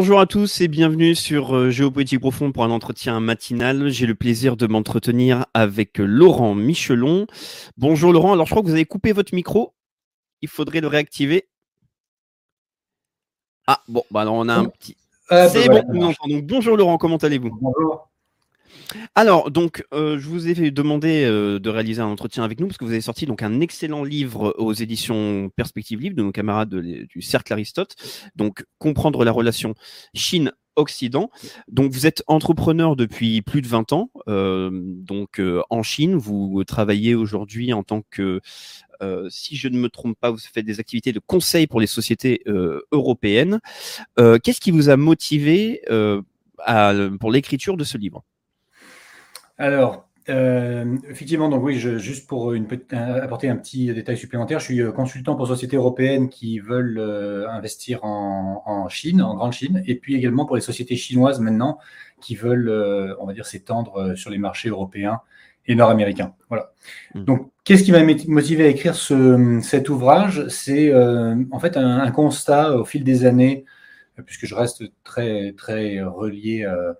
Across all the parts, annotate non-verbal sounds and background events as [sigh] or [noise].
Bonjour à tous et bienvenue sur euh, Géopolitique Profond pour un entretien matinal. J'ai le plaisir de m'entretenir avec Laurent Michelon. Bonjour Laurent, alors je crois que vous avez coupé votre micro. Il faudrait le réactiver. Ah bon, bah alors on a un petit... Ah, C'est bah bon, nous entendons. Bonjour Laurent, comment allez-vous? Bonjour. Alors, donc, euh, je vous ai demandé euh, de réaliser un entretien avec nous parce que vous avez sorti donc un excellent livre aux éditions Perspective Libre de nos camarades de- du Cercle Aristote. Donc, comprendre la relation Chine-Occident. Donc, vous êtes entrepreneur depuis plus de 20 ans. euh, donc, en Chine, vous travaillez aujourd'hui en tant que, si je ne me trompe pas, vous faites des activités de conseil pour les sociétés européennes. Qu'est-ce qui vous a motivé pour l'écriture de ce livre? Alors, euh, effectivement, donc oui, je- juste pour une apporter un petit détail supplémentaire, je suis euh, consultant pour sociétés européennes qui veulent euh, investir en, en Chine, en Grande Chine, et puis également pour les sociétés chinoises maintenant qui veulent, euh, on va dire, s'étendre euh, sur les marchés européens et nord-américains. Voilà. Mm. Donc, qu'est-ce qui m'a motivé à écrire ce, cet ouvrage? C'est euh, en fait un, un constat au fil des années, puisque je reste très très relié. euh,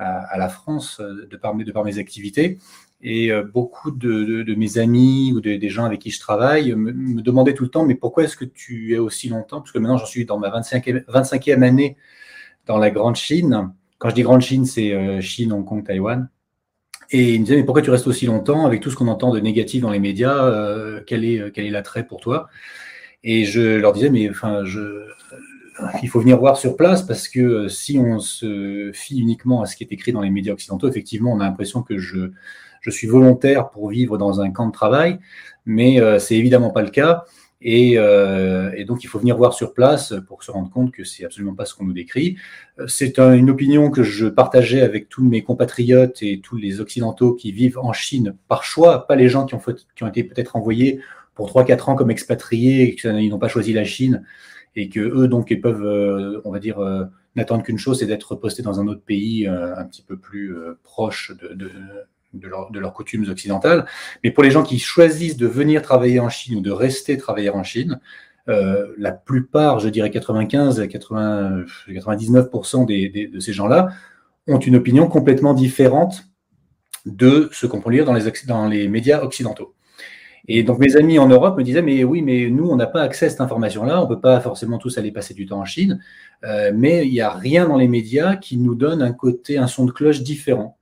à, la France euh, de par mes, activités. Et euh, beaucoup de, mes amis ou de- des gens avec qui je travaille me, demandaient tout le temps, mais pourquoi est-ce que tu es aussi longtemps? Parce que maintenant, j'en suis dans ma 25e, 25e année dans la Grande Chine. Quand je dis Grande Chine, c'est euh, Chine, Hong Kong, Taïwan. Et ils me disaient, mais pourquoi tu restes aussi longtemps avec tout ce qu'on entend de négatif dans les médias? Euh, Quel est, quel est l'attrait pour toi? Et je leur disais, mais enfin, je, il faut venir voir sur place parce que euh, si on se fie uniquement à ce qui est écrit dans les médias occidentaux, effectivement, on a l'impression que je, je suis volontaire pour vivre dans un camp de travail, mais euh, c'est évidemment pas le cas. Et, euh, et donc, il faut venir voir sur place pour se rendre compte que c'est absolument pas ce qu'on nous décrit. C'est un- une opinion que je partageais avec tous mes compatriotes et tous les occidentaux qui vivent en Chine par choix, pas les gens qui ont, qui ont été peut-être envoyés pour 3-4 ans comme expatriés et qu'ils n'ont pas choisi la Chine et que eux donc ils peuvent, euh, on va dire, euh, n'attendre qu'une chose, c'est d'être postés dans un autre pays euh, un petit peu plus proche de, de, de, leur- de leurs coutumes occidentales. Mais pour les gens qui choisissent de venir travailler en Chine ou de rester travailler en Chine, la plupart, je dirais 95 à 80, 99% des, de ces gens-là ont une opinion complètement différente de ce qu'on peut lire dans les médias occidentaux. Et donc mes amis en Europe me disaient, mais oui, mais nous, on n'a pas accès à cette information-là, on ne peut pas forcément tous aller passer du temps en Chine, euh, mais il n'y a rien dans les médias qui nous donne un côté, un son de cloche différent.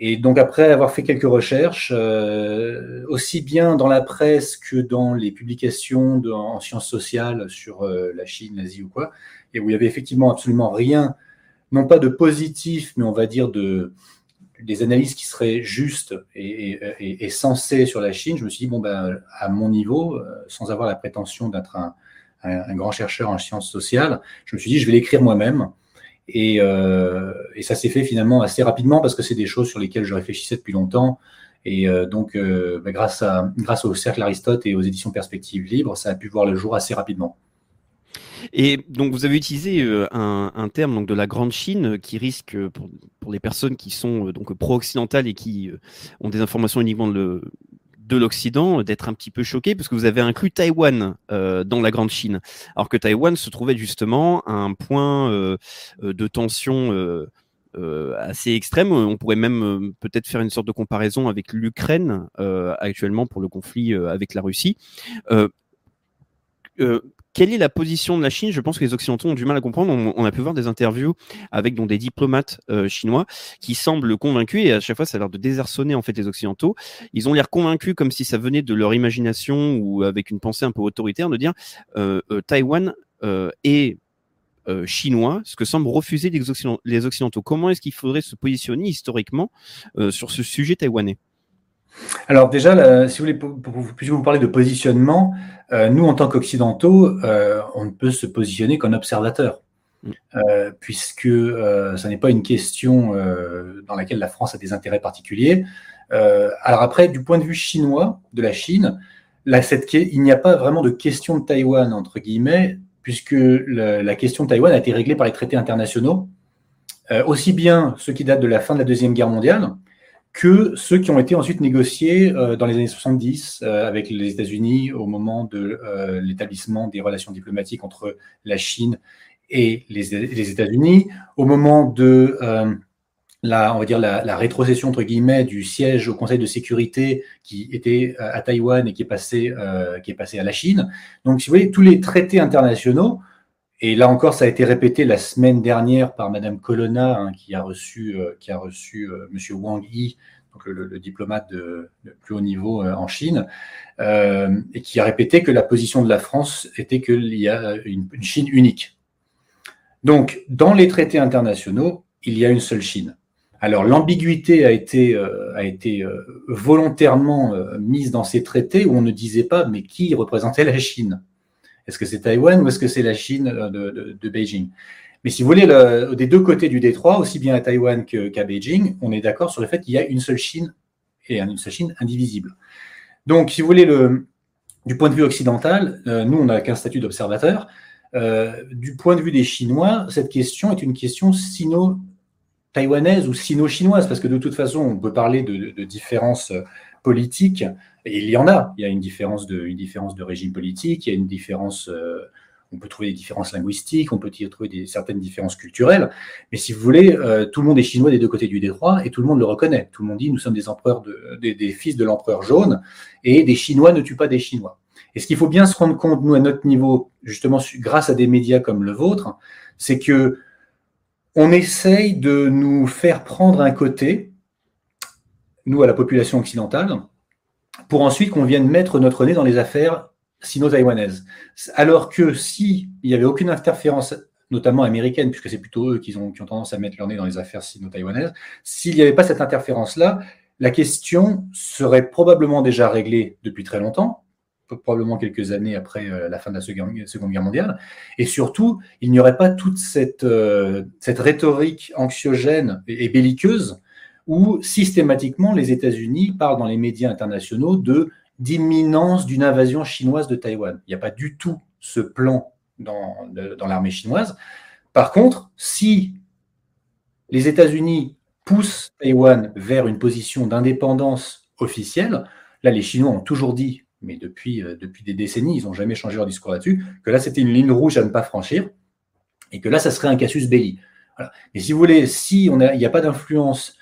Et donc après avoir fait quelques recherches, euh, aussi bien dans la presse que dans les publications en sciences sociales sur euh, la Chine, l'Asie ou quoi, et où il y avait effectivement absolument rien, non pas de positif, mais on va dire de, des analyses qui seraient justes et, sensées sur la Chine, je me suis dit, bon, ben, à mon niveau, euh, sans avoir la prétention d'être un, grand chercheur en sciences sociales, je me suis dit, je vais l'écrire moi-même. Et, euh, et ça s'est fait finalement assez rapidement parce que c'est des choses sur lesquelles je réfléchissais depuis longtemps. Et euh, donc, ben, grâce, à, grâce au Cercle Aristote et aux éditions Perspectives Libres, ça a pu voir le jour assez rapidement. Et donc, vous avez utilisé euh, un, terme donc, de la Grande Chine euh, qui risque, euh, pour, les personnes qui sont donc pro-occidentales et qui ont des informations uniquement de, l'Occident, d'être un petit peu choqués, parce que vous avez inclus Taïwan dans la Grande Chine, alors que Taïwan se trouvait justement à un point de tension assez extrême. On pourrait même peut-être faire une sorte de comparaison avec l'Ukraine actuellement pour le conflit avec la Russie. Quelle est la position de la Chine? Je pense que les Occidentaux ont du mal à comprendre. On, a pu voir des interviews avec des diplomates euh, chinois qui semblent convaincus et à chaque fois ça a l'air de désarçonner en fait les Occidentaux. Ils ont l'air convaincus comme si ça venait de leur imagination ou avec une pensée un peu autoritaire de dire euh, euh, Taïwan est chinois, ce que semblent refuser les, Occident- les Occidentaux. Comment est-ce qu'il faudrait se positionner historiquement sur ce sujet taïwanais? Alors déjà, là, si vous voulez, pour, pour- pour- puisque vous parlez de positionnement, euh, nous, en tant qu'Occidentaux, euh, on ne peut se positionner qu'en observateur, Mm. euh, puisque euh, ça n'est pas une question euh, dans laquelle la France a des intérêts particuliers. Euh, alors après, du point de vue chinois, de la Chine, là, cette, que- il n'y a pas vraiment de question de Taïwan, entre guillemets, puisque le- la question de Taïwan a été réglée par les traités internationaux, euh, aussi bien ceux qui datent de la fin de la Deuxième Guerre mondiale, que ceux qui ont été ensuite négociés euh, dans les années 70 euh, avec les États-Unis au moment de euh, l'établissement des relations diplomatiques entre la Chine et les, États-Unis. Au moment de la, on va dire la, rétrocession entre guillemets du siège au Conseil de sécurité qui était à Taïwan et qui est passé, qui est passé à la Chine. Donc, si vous voyez, tous les traités internationaux, et là encore, ça a été répété la semaine dernière par Madame Colonna, hein, qui a reçu, qui a reçu Monsieur Wang Yi, donc le, diplomate de, plus haut niveau en Chine, et qui a répété que la position de la France était qu'il y a une Chine unique. Donc, dans les traités internationaux, il y a une seule Chine. Alors, l'ambiguïté a été, euh, a été euh, volontairement euh, mise dans ces traités où on ne disait pas, mais qui représentait la Chine? Est-ce que c'est Taïwan ou est-ce que c'est la Chine de, Beijing? Mais si vous voulez, des deux côtés du détroit, aussi bien à Taïwan qu'à Beijing, on est d'accord sur le fait qu'il y a une seule Chine et une seule Chine indivisible. Donc, si vous voulez, le, du point de vue occidental, nous, on n'a qu'un statut d'observateur. Euh, du point de vue des Chinois, cette question est une question sino-taïwanaise ou sino-chinoise, parce que de toute façon, on peut parler de, différences politiques, il y en a. Il y a une différence de, régime politique, il y a une différence, euh, on peut trouver des différences linguistiques, on peut y trouver certaines différences culturelles, mais si vous voulez, euh, tout le monde est chinois des deux côtés du détroit, et tout le monde le reconnaît. Tout le monde dit, nous sommes des empereurs, des fils de l'empereur jaune, et des Chinois ne tuent pas des Chinois. Et ce qu'il faut bien se rendre compte, nous, à notre niveau, justement, grâce à des médias comme le vôtre, c'est que on essaye de nous faire prendre un côté, nous, à la population occidentale, pour ensuite qu'on vienne mettre notre nez dans les affaires sino-taïwanaises. Alors que s'il n'y avait aucune interférence, notamment américaine, puisque c'est plutôt eux qui ont, tendance à mettre leur nez dans les affaires sino-taïwanaises, s'il n'y avait pas cette interférence-là, la question serait probablement déjà réglée depuis très longtemps, probablement quelques années après euh, la fin de la Seconde Guerre mondiale. Et surtout, il n'y aurait pas toute cette, euh, cette rhétorique anxiogène et, belliqueuse où systématiquement les États-Unis parlent dans les médias internationaux de d'imminence d'une invasion chinoise de Taïwan. Il n'y a pas du tout ce plan dans, l'armée chinoise. Par contre, si les États-Unis poussent Taïwan vers une position d'indépendance officielle, là les Chinois ont toujours dit mais depuis, euh, depuis des décennies, ils n'ont jamais changé leur discours là-dessus, que là, c'était une ligne rouge à ne pas franchir, et que là, ça serait un casus belli. Et si vous voulez, si il n'y a pas d'influence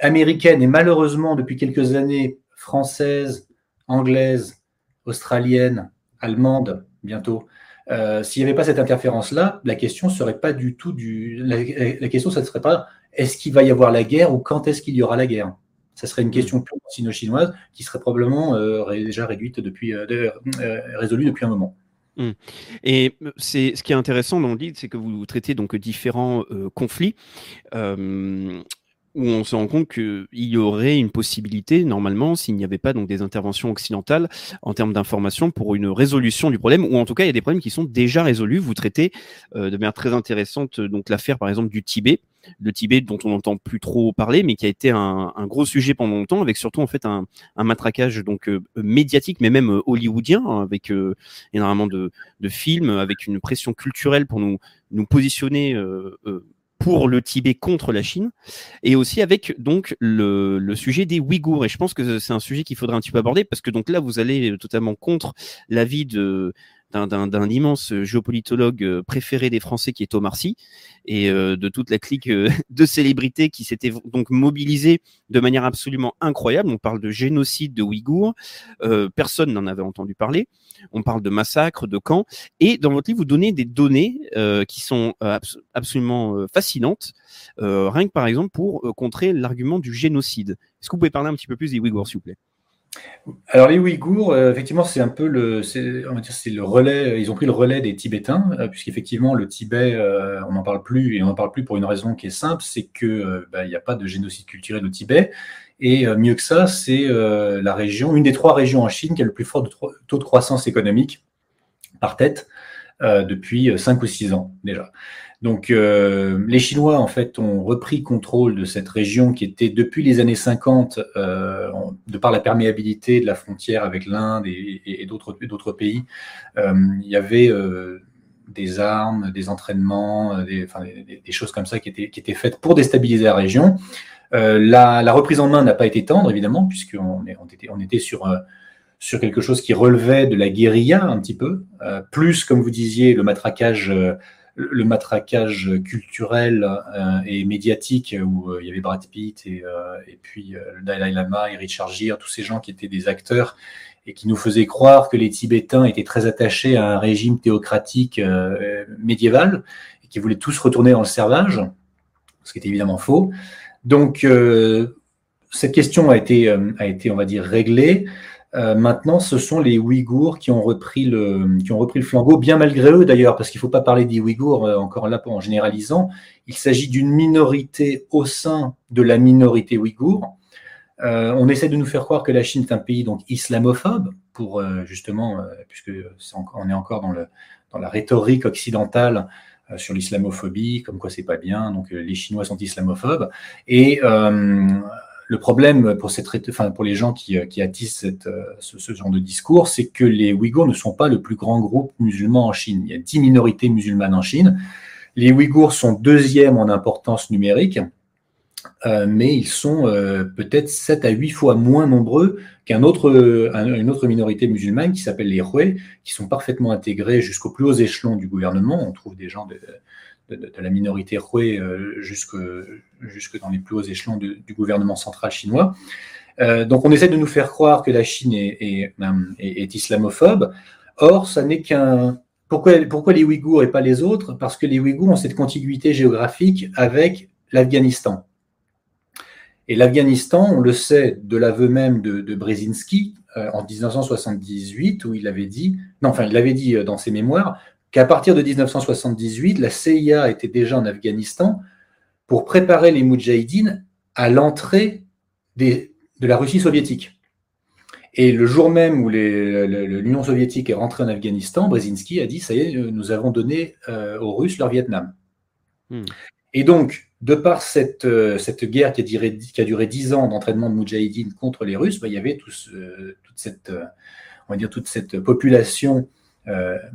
américaine, et malheureusement, depuis quelques années, française, anglaise, australienne, allemande, bientôt, euh, s'il n'y avait pas cette interférence-là, la question serait pas du tout du. La, question, ça ne serait pas est-ce qu'il va y avoir la guerre ou quand est-ce qu'il y aura la guerre? Ça serait une mm. question pure sino-chinoise qui serait probablement euh, déjà réduite depuis, euh, euh, résolue depuis un moment. Mm. Et c'est ce qui est intéressant dans le livre, c'est que vous traitez donc différents conflits où on se rend compte qu'il y aurait une possibilité, normalement, s'il n'y avait pas donc des interventions occidentales en termes d'information pour une résolution du problème, ou en tout cas, il y a des problèmes qui sont déjà résolus. Vous traitez de manière très intéressante donc l'affaire, par exemple, du Tibet, le Tibet dont on n'entend plus trop parler, mais qui a été un, gros sujet pendant longtemps, avec surtout en fait un, matraquage donc médiatique, mais même hollywoodien, hein, avec énormément de, de, films, avec une pression culturelle pour nous nous positionner pour le Tibet contre la Chine, et aussi avec donc le, le sujet des Ouïghours. Et je pense que c'est un sujet qu'il faudra un petit peu aborder parce que donc là vous allez totalement contre l'avis de d'un immense géopolitologue euh, préféré des Français qui est Thomas Sy et euh, de toute la clique euh, [laughs] de célébrités qui s'étaient donc mobilisées de manière absolument incroyable. On parle de génocide de Ouïghours, personne n'en avait entendu parler. On parle de massacres, de camps, et dans votre livre vous donnez des données qui sont absolument fascinantes, rien que par exemple pour contrer l'argument du génocide. Est-ce que vous pouvez parler un petit peu plus des Ouïghours, s'il vous plaît? Alors les Ouïghours, euh, effectivement, c'est un peu le, c'est le relais. Ils ont pris le relais des Tibétains, euh, puisqu'effectivement le Tibet, euh, on n'en parle plus et on n'en parle plus pour une raison qui est simple, c'est que bah, il n'y a pas de génocide culturel au Tibet. Et mieux que ça, c'est la région, une des trois régions en Chine qui a le plus fort taux de croissance économique par tête depuis 5 ou 6 ans déjà. Donc, euh, les Chinois, en fait, ont repris contrôle de cette région qui était, depuis les années 50, euh, de par la perméabilité de la frontière avec l'Inde et, d'autres pays, euh, il y avait des armes, des entraînements, des, choses comme ça qui étaient, qui étaient faites pour déstabiliser la région. La, reprise en main n'a pas été tendre, évidemment, puisqu'on on était, on était sur sur quelque chose qui relevait de la guérilla un petit peu, plus, comme vous disiez, le matraquage le matraquage culturel et médiatique où il y avait Brad Pitt et, et puis le Dalai Lama et Richard Gere, tous ces gens qui étaient des acteurs et qui nous faisaient croire que les Tibétains étaient très attachés à un régime théocratique médiéval et qui voulaient tous retourner dans le servage, ce qui est évidemment faux. Donc, cette question a été, a été, on va dire, réglée. Euh, maintenant, ce sont les Ouïghours qui ont repris le, qui ont repris le flambeau, bien malgré eux d'ailleurs, parce qu'il ne faut pas parler des Ouïghours euh, encore là en généralisant. Il s'agit d'une minorité au sein de la minorité ouïghour. Euh, on essaie de nous faire croire que la Chine est un pays donc islamophobe, pour justement, puisque on est encore dans, le, dans la rhétorique occidentale sur l'islamophobie, comme quoi c'est pas bien, donc les Chinois sont islamophobes. Et le problème pour, les gens qui, euh, qui attissent euh, ce, genre de discours, c'est que les Ouïghours ne sont pas le plus grand groupe musulman en Chine. Il y a dix minorités musulmanes en Chine. Les Ouïghours sont deuxièmes en importance numérique, euh, mais ils sont peut-être 7 à 8 fois moins nombreux qu'une autre, minorité musulmane qui s'appelle les Hui, qui sont parfaitement intégrés jusqu'aux plus hauts échelons du gouvernement. On trouve des gens de, la minorité Hui euh, jusque, jusque dans les plus hauts échelons du gouvernement central chinois. Euh, donc on essaie de nous faire croire que la Chine est, est, islamophobe. Or, ça n'est qu'un... Pourquoi, pourquoi les Ouïghours et pas les autres? Parce que les Ouïghours ont cette contiguïté géographique avec l'Afghanistan. Et l'Afghanistan, on le sait de l'aveu même de, de Brzezinski euh, en 1978, où il avait dit, non, enfin, il avait dit dans ses mémoires, qu'à partir de 1978, la CIA était déjà en Afghanistan pour préparer les Moudjahidines à l'entrée de la Russie soviétique. Et le jour même où l'Union soviétique est rentrée en Afghanistan, Brzezinski a dit ça y est, nous avons donné euh, aux Russes leur Vietnam. Hmm. Et donc, de par cette, euh, cette guerre qui a, duré, qui a duré 10 ans d'entraînement de Moudjahidines contre les Russes, bah, il y avait toute, cette, euh, on va dire, toute cette population euh,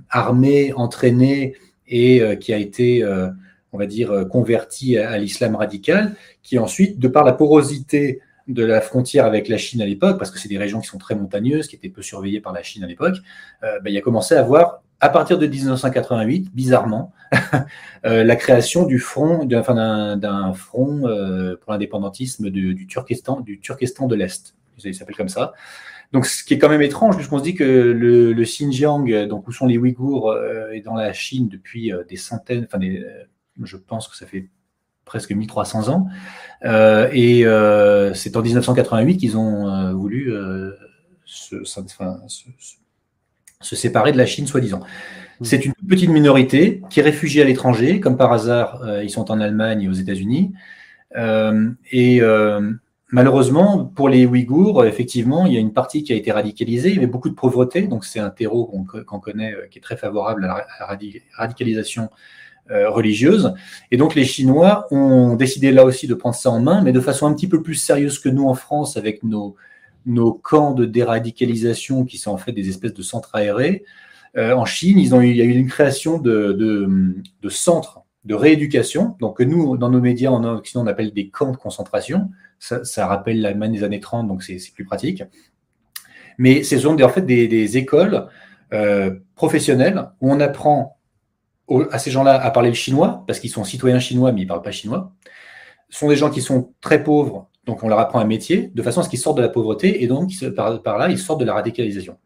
armé, entraîné et euh, qui a été, euh, on va dire, converti à, l'islam radical, qui ensuite, de par la porosité de la frontière avec la Chine à l'époque, parce que c'est des régions qui sont très montagneuses, qui étaient peu surveillées par la Chine à l'époque, ben, il a commencé à avoir, à partir de 1988, bizarrement, [laughs] la création du front, d'un front pour l'indépendantisme du, Turkestan, du Turkestan de l'Est. Il s'appelle comme ça. Donc, ce qui est quand même étrange, puisqu'on se dit que le, Xinjiang, donc où sont les Ouïghours, euh, est dans la Chine depuis euh, des centaines, enfin, euh, je pense que ça fait presque 1300 ans. et c'est en 1988 qu'ils ont voulu se, séparer de la Chine, soi-disant. Mmh. C'est une petite minorité qui est réfugiée à l'étranger, comme par hasard, ils sont en Allemagne et aux États-Unis. et Malheureusement, pour les Ouïghours, effectivement, il y a une partie qui a été radicalisée. Il y avait beaucoup de pauvreté, donc c'est un terreau qu'on connaît, euh, qui est très favorable à la radicalisation euh, religieuse. Et donc les Chinois ont décidé là aussi de prendre ça en main, mais de façon un petit peu plus sérieuse que nous en France, avec nos, nos camps de déradicalisation qui sont en fait des espèces de centres aérés. Euh, en Chine, ils ont il y a eu une création de, de centres de rééducation, donc que nous, dans nos médias en Occident, on appelle des camps de concentration. Ça, rappelle l'Allemagne des années 30, donc c'est plus pratique. Mais ce sont en fait des, écoles euh, professionnelles où on apprend à ces gens-là à parler le chinois, parce qu'ils sont citoyens chinois, mais ils ne parlent pas chinois. Ce sont des gens qui sont très pauvres, donc on leur apprend un métier, de façon à ce qu'ils sortent de la pauvreté, et donc par, par là, ils sortent de la radicalisation.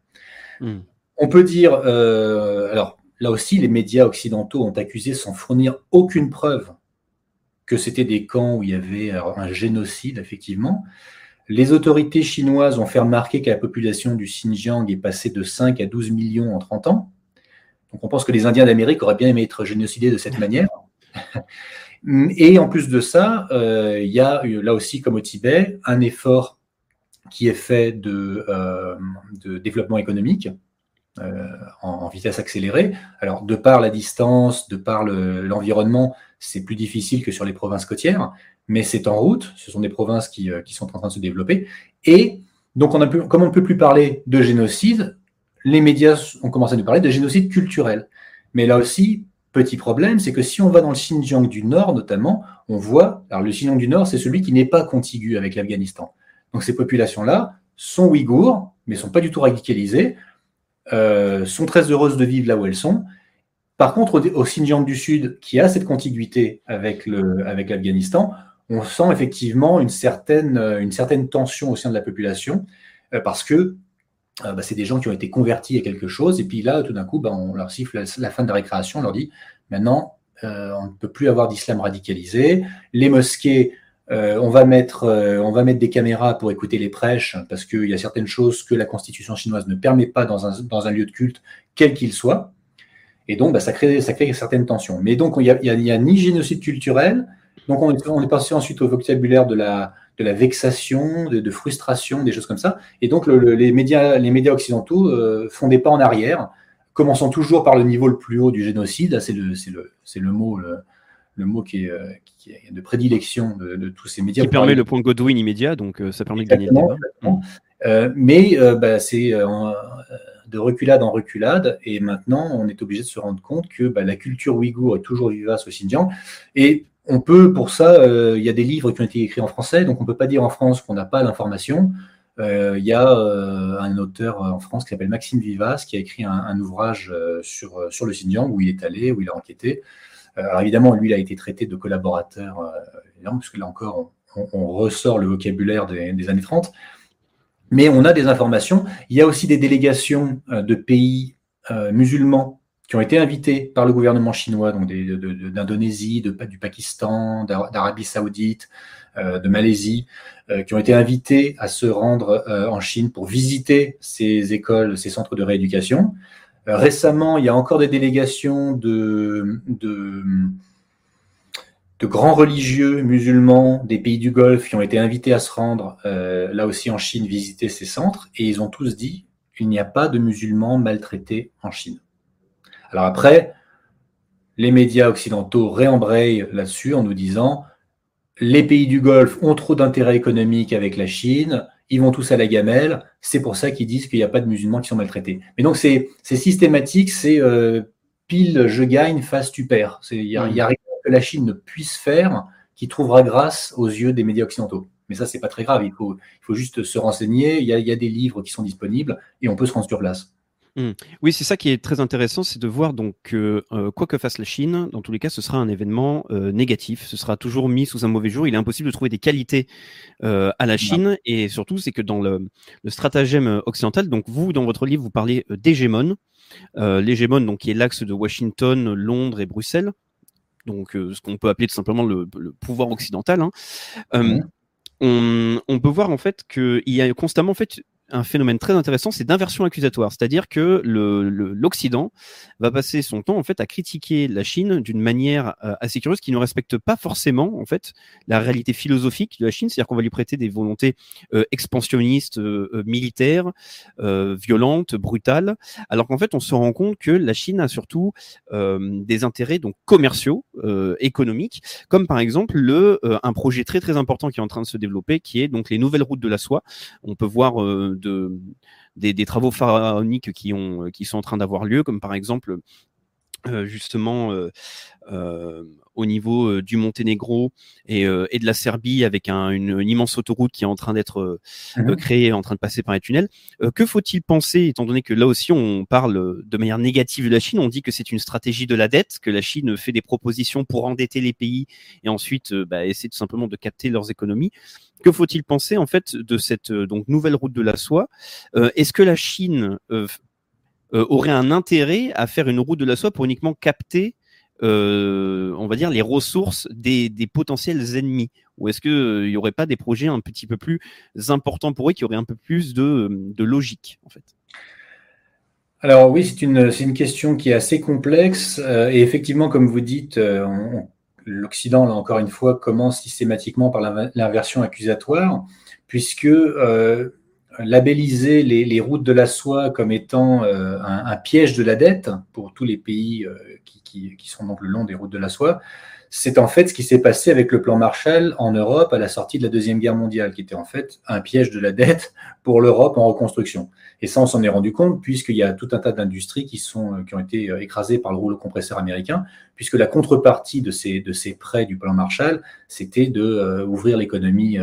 Hmm. On peut dire, euh, alors Là aussi, les médias occidentaux ont accusé sans fournir aucune preuve que c'était des camps où il y avait un génocide, effectivement. Les autorités chinoises ont fait remarquer que la population du Xinjiang est passée de 5 à 12 millions en 30 ans. Donc on pense que les Indiens d'Amérique auraient bien aimé être génocidés de cette manière. [laughs] Et en plus de ça, euh, il y a là aussi, comme au Tibet, un effort qui est fait de euh, développement économique euh, en, vitesse accélérée. Alors, de par la distance, de par l'environnement, c'est plus difficile que sur les provinces côtières, mais c'est en route. Ce sont des provinces qui, euh, sont en train de se développer. Et donc, comme on ne peut plus parler de génocide, les médias ont commencé à nous parler de génocide culturel. Mais là aussi, petit problème, c'est que si on va dans le Xinjiang du Nord, notamment, on voit, alors le Xinjiang du Nord, c'est celui qui n'est pas contigu avec l'Afghanistan. Donc ces populations-là sont ouïghours, mais ne sont pas du tout radicalisées. Euh, sont très heureuses de vivre là où elles sont. Par contre, au, Xinjiang du Sud, qui a cette contiguïté avec l'Afghanistan, avec on sent effectivement une certaine, une certaine tension au sein de la population, parce que bah, c'est des gens qui ont été convertis à quelque chose, et puis là, tout d'un coup, bah, on leur siffle la, fin de la récréation, on leur dit, maintenant, on ne peut plus avoir d'islam radicalisé, les mosquées euh, on, va mettre, euh, on va mettre des caméras pour écouter les prêches, parce qu'il y a certaines choses que la constitution chinoise ne permet pas dans un, lieu de culte, quel qu'il soit. Et donc, bah, ça, crée, certaines tensions. Mais donc, il n'y a, ni génocide culturel, donc on est, passé ensuite au vocabulaire de la, vexation, de, frustration, des choses comme ça. Et donc, les, médias, occidentaux euh, font des pas en arrière, commençant toujours par le niveau le plus haut du génocide. C'est le, mot mot qui est, euh, de prédilection de, tous ces médias. Qui permet le point Godwin immédiat, donc euh, ça permet de gagner le débat. Euh, mais bah, c'est de reculade en reculade, et maintenant on est obligé de se rendre compte que bah, la culture ouïghour est toujours vivace au Xinjiang, et on peut, pour ça, il y a des livres qui ont été écrits en français, donc on ne peut pas dire en France qu'on n'a pas l'information. Il y a un auteur en France qui s'appelle Maxime Vivas qui a écrit un, ouvrage sur, sur le Xinjiang où il est allé, où il a enquêté. Euh, alors évidemment, lui, il a été traité de collaborateur, euh, puisque là encore, on, ressort le vocabulaire des, années 30. Mais on a des informations. Il y a aussi des délégations euh, de pays musulmans qui ont été invités par le gouvernement chinois, donc d'Indonésie, du Pakistan, d'Arabie saoudite, de Malaisie, qui ont été invités à se rendre en Chine pour visiter ces écoles, ces centres de rééducation. Récemment, il y a encore des délégations de, grands religieux musulmans des pays du Golfe qui ont été invités à se rendre, euh, là aussi en Chine, visiter ces centres, et ils ont tous dit qu'il n'y a pas de musulmans maltraités en Chine. Alors après, les médias occidentaux réembrayent là-dessus en nous disant les pays du Golfe ont trop d'intérêts économiques avec la Chine, ils vont tous à la gamelle. C'est pour ça qu'ils disent qu'il n'y a pas de musulmans qui sont maltraités. Mais donc, c'est systématique, c'est euh, pile je gagne, face tu perds. Il n'y a, a, rien que la Chine ne puisse faire qui trouvera grâce aux yeux des médias occidentaux. Mais ça, c'est pas très grave. Il faut, il faut juste se renseigner. Il y, a, il y, a, des livres qui sont disponibles et on peut se rendre sur place. Mmh. Oui, c'est ça qui est très intéressant, c'est de voir donc que euh, quoi que fasse la Chine, dans tous les cas, ce sera un événement euh, négatif. Ce sera toujours mis sous un mauvais jour. Il est impossible de trouver des qualités euh, à la Chine, et surtout, c'est que dans le, stratagème occidental, donc vous, dans votre livre, vous parlez d'hégémone. L'hégémone, donc, qui est l'axe de Washington, Londres et Bruxelles. Donc, ce qu'on peut appeler tout simplement le, pouvoir occidental. Hein. Mmh. On, on, peut voir en fait qu'il y a constamment en fait un phénomène très intéressant, c'est d'inversion accusatoire. C'est-à-dire que l'Occident va passer son temps en fait à critiquer la Chine d'une manière euh, assez curieuse qui ne respecte pas forcément en fait la réalité philosophique de la Chine. C'est-à-dire qu'on va lui prêter des volontés euh, expansionnistes, euh, militaires, violentes, brutales, alors qu'en fait on se rend compte que la Chine a surtout des intérêts donc commerciaux, économiques, comme par exemple le un projet très très important qui est en train de se développer, qui est donc les nouvelles routes de la soie. On peut voir de, des, travaux pharaoniques qui, ont, qui sont en train d'avoir lieu, comme par exemple euh, justement euh, euh, au niveau du Monténégro et, et, de la Serbie avec une, immense autoroute qui est en train d'être mmh créée, en train de passer par les tunnels. que faut-il penser, étant donné que là aussi on parle de manière négative de la Chine, on dit que c'est une stratégie de la dette, que la Chine fait des propositions pour endetter les pays et ensuite bah, essayer tout simplement de capter leurs économies. Que faut-il penser en fait de cette donc nouvelle route de la soie? Est-ce que la Chine euh, aurait un intérêt à faire une route de la soie pour uniquement capter, euh, on va dire, les ressources des, potentiels ennemis. Ou est-ce qu'il euh, n'y aurait pas des projets un petit peu plus importants pour eux qui auraient un peu plus de, logique en fait? Alors oui, c'est une, une, question qui est assez complexe et effectivement, comme vous dites, l'Occident, là encore une fois, commence systématiquement par l'inversion accusatoire, puisque labelliser les, routes de la soie comme étant euh, un, piège de la dette pour tous les pays euh, qui, sont donc le long des routes de la soie, c'est en fait ce qui s'est passé avec le plan Marshall en Europe à la sortie de la Deuxième Guerre mondiale, qui était en fait un piège de la dette pour l'Europe en reconstruction. Et ça, on s'en est rendu compte puisqu'il y a tout un tas d'industries qui, sont, qui ont été écrasées par le rouleau compresseur américain, puisque la contrepartie de ces, de ces prêts du plan Marshall, c'était de euh, l'économie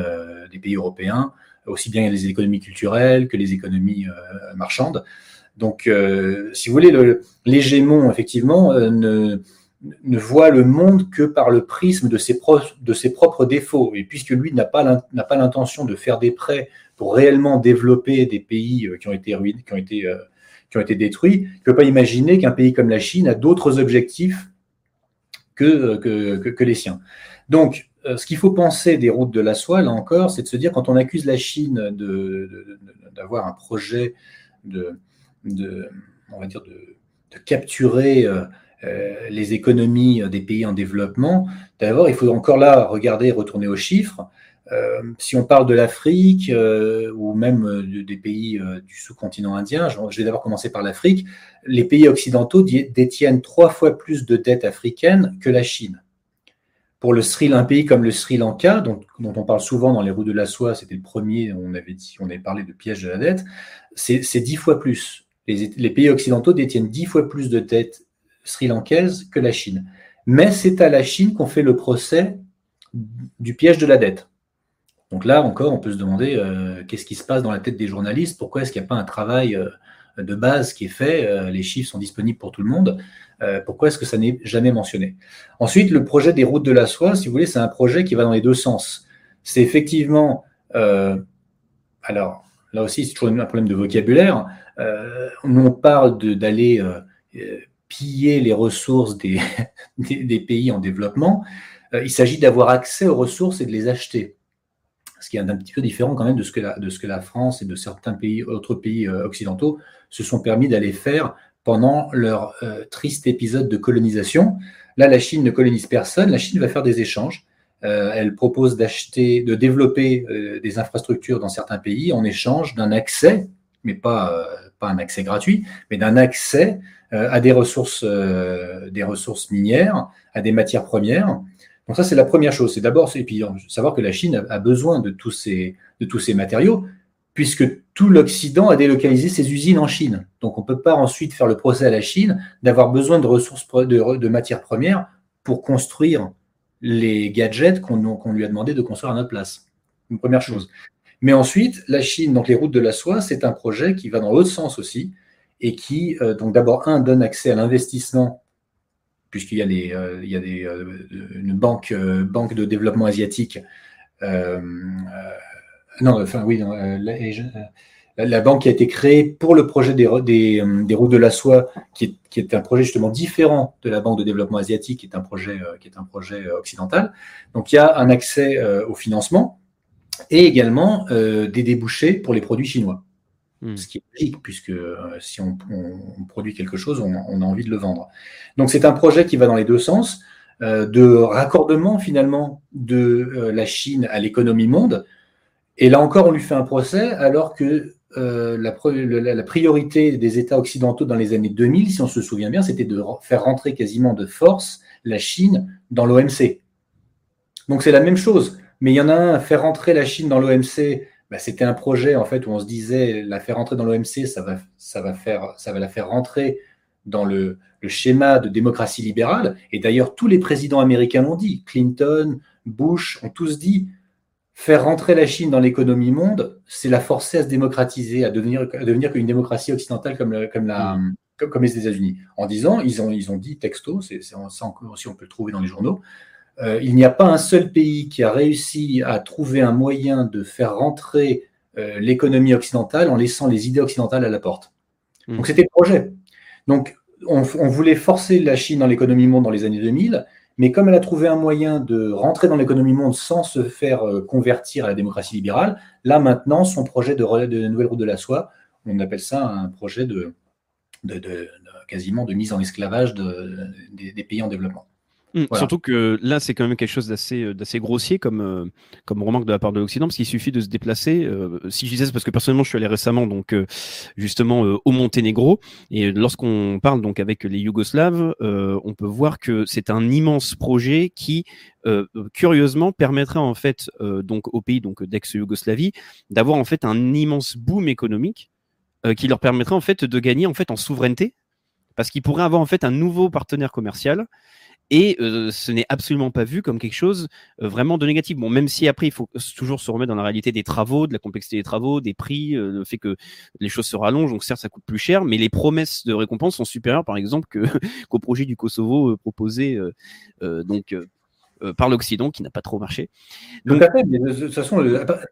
des pays européens aussi bien les économies culturelles que les économies euh, marchandes. Donc, si vous voulez, l'hégémon, effectivement, ne, ne voit le monde que par le prisme de ses, propres défauts. Et puisque lui n'a pas l'intention de faire des prêts pour réellement développer des pays qui ont été ruinés, qui ont été, détruits, il ne peut pas imaginer qu'un pays comme la Chine a d'autres objectifs que, que, les siens. Donc, ce qu'il faut penser des routes de la soie, là encore, c'est de se dire quand on accuse la Chine d'avoir un projet de, on va dire de, capturer euh, les économies des pays en développement, d'abord, il faut encore là regarder, retourner aux chiffres. Euh, si on parle de l'Afrique euh, ou même des pays du sous-continent indien, je, vais d'abord commencer par l'Afrique, les pays occidentaux détiennent trois fois plus de dettes africaines que la Chine. Pour le Sri, un pays comme le Sri Lanka, dont, on parle souvent dans les roues de la soie, c'était le premier, on avait, dit, on avait parlé de piège de la dette, c'est dix fois plus. Les, pays occidentaux détiennent dix fois plus de dettes sri-lankaise que la Chine. Mais c'est à la Chine qu'on fait le procès du piège de la dette. Donc là encore, on peut se demander euh, qu'est-ce qui se passe dans la tête des journalistes, pourquoi est-ce qu'il n'y a pas un travail euh, de base qui est fait, euh, les chiffres sont disponibles pour tout le monde, pourquoi est-ce que ça n'est jamais mentionné? Ensuite, le projet des routes de la soie, si vous voulez, c'est un projet qui va dans les deux sens. C'est effectivement, alors là aussi c'est toujours un problème de vocabulaire, on parle d'aller piller les ressources [laughs] des, pays en développement, euh, il s'agit d'avoir accès aux ressources et de les acheter. Ce qui est un, petit peu différent quand même de ce, que la, de ce que la France et de certains pays, autres pays euh, occidentaux se sont permis d'aller faire pendant leur euh, triste épisode de colonisation. Là, la Chine ne colonise personne, la Chine va faire des échanges. elle propose d'acheter, de développer des infrastructures dans certains pays en échange d'un accès, mais pas, un accès gratuit, mais d'un accès euh, à des ressources, euh, des ressources minières, à des matières premières. Donc ça, c'est la première chose. C'est d'abord, et puis savoir que la Chine a besoin de tous ces, de tous ces matériaux, puisque tout l'Occident a délocalisé ses usines en Chine. Donc on ne peut pas ensuite faire le procès à la Chine d'avoir besoin de ressources, de, matières premières pour construire les gadgets qu'on lui a demandé de construire à notre place. Une première chose. Mais ensuite, la Chine, donc les routes de la soie, c'est un projet qui va dans l'autre sens aussi, et qui, euh, donc d'abord, un, donne accès à l'investissement, puisqu'il y a, des, euh, il y a des, euh, une banque, banque de développement asiatique. Non, enfin oui, la, banque qui a été créée pour le projet des, des, des routes de la soie, qui est, qui est, un projet justement différent de la Banque de développement asiatique, qui est un projet, qui est un projet occidental. Donc il y a un accès au financement et également des débouchés pour les produits chinois. Hmm. Ce qui est logique, puisque euh, si on, produit quelque chose, on, a envie de le vendre. Donc c'est un projet qui va dans les deux sens, euh, de raccordement finalement de euh, la Chine à l'économie monde. Et là encore, on lui fait un procès, alors que la, la, priorité des États occidentaux dans les années 2000, si on se souvient bien, c'était de faire rentrer quasiment de force la Chine dans l'OMC. Donc c'est la même chose. Mais il y en a un, faire rentrer la Chine dans l'OMC bah, c'était un projet en fait où on se disait la faire rentrer dans l'OMC, ça va, la faire rentrer dans le schéma de démocratie libérale. Et d'ailleurs, tous les présidents américains l'ont dit. Clinton, Bush ont tous dit faire rentrer la Chine dans l'économie monde, c'est la forcer à se démocratiser, à devenir, à devenir une démocratie occidentale comme, comme, la, mm. comme, comme, les États-Unis. En disant, ils ont, ils ont dit texto, c'est ça encore si on peut le trouver dans les journaux, euh, il n'y a pas un seul pays qui a réussi à trouver un moyen de faire rentrer euh, l'économie occidentale en laissant les idées occidentales à la porte. Hmm. Donc c'était le projet. Donc on, voulait forcer la Chine dans l'économie monde dans les années 2000, mais comme elle a trouvé un moyen de rentrer dans l'économie monde sans se faire euh, convertir à la démocratie libérale, là maintenant son projet de, de nouvelle route de la soie, on appelle ça un projet de, quasiment de mise en esclavage des pays en développement. Mmh, surtout que là, c'est quand même quelque chose d'assez, euh, d'assez grossier comme, euh, comme remarque de la part de l'Occident, parce qu'il suffit de se déplacer. Euh, si je disais, c'est parce que personnellement, je suis allé récemment, donc justement au Monténégro, et lorsqu'on parle donc avec les Yougoslaves, on peut voir que c'est un immense projet qui, curieusement, permettrait en fait donc au pays donc d'ex-Yougoslavie d'avoir en fait un immense boom économique qui leur permettrait en fait de gagner en fait en souveraineté, parce qu'ils pourraient avoir en fait un nouveau partenaire commercial et euh, ce n'est absolument pas vu comme quelque chose euh, vraiment de négatif. Bon, même si après, il faut toujours se remettre dans la réalité des travaux, de la complexité des travaux, des prix, euh, le fait que les choses se rallongent, donc certes, ça coûte plus cher, mais les promesses de récompense sont supérieures, par exemple, [laughs] qu'au projet du Kosovo proposé donc, par l'Occident, qui n'a pas trop marché. Donc, de toute façon,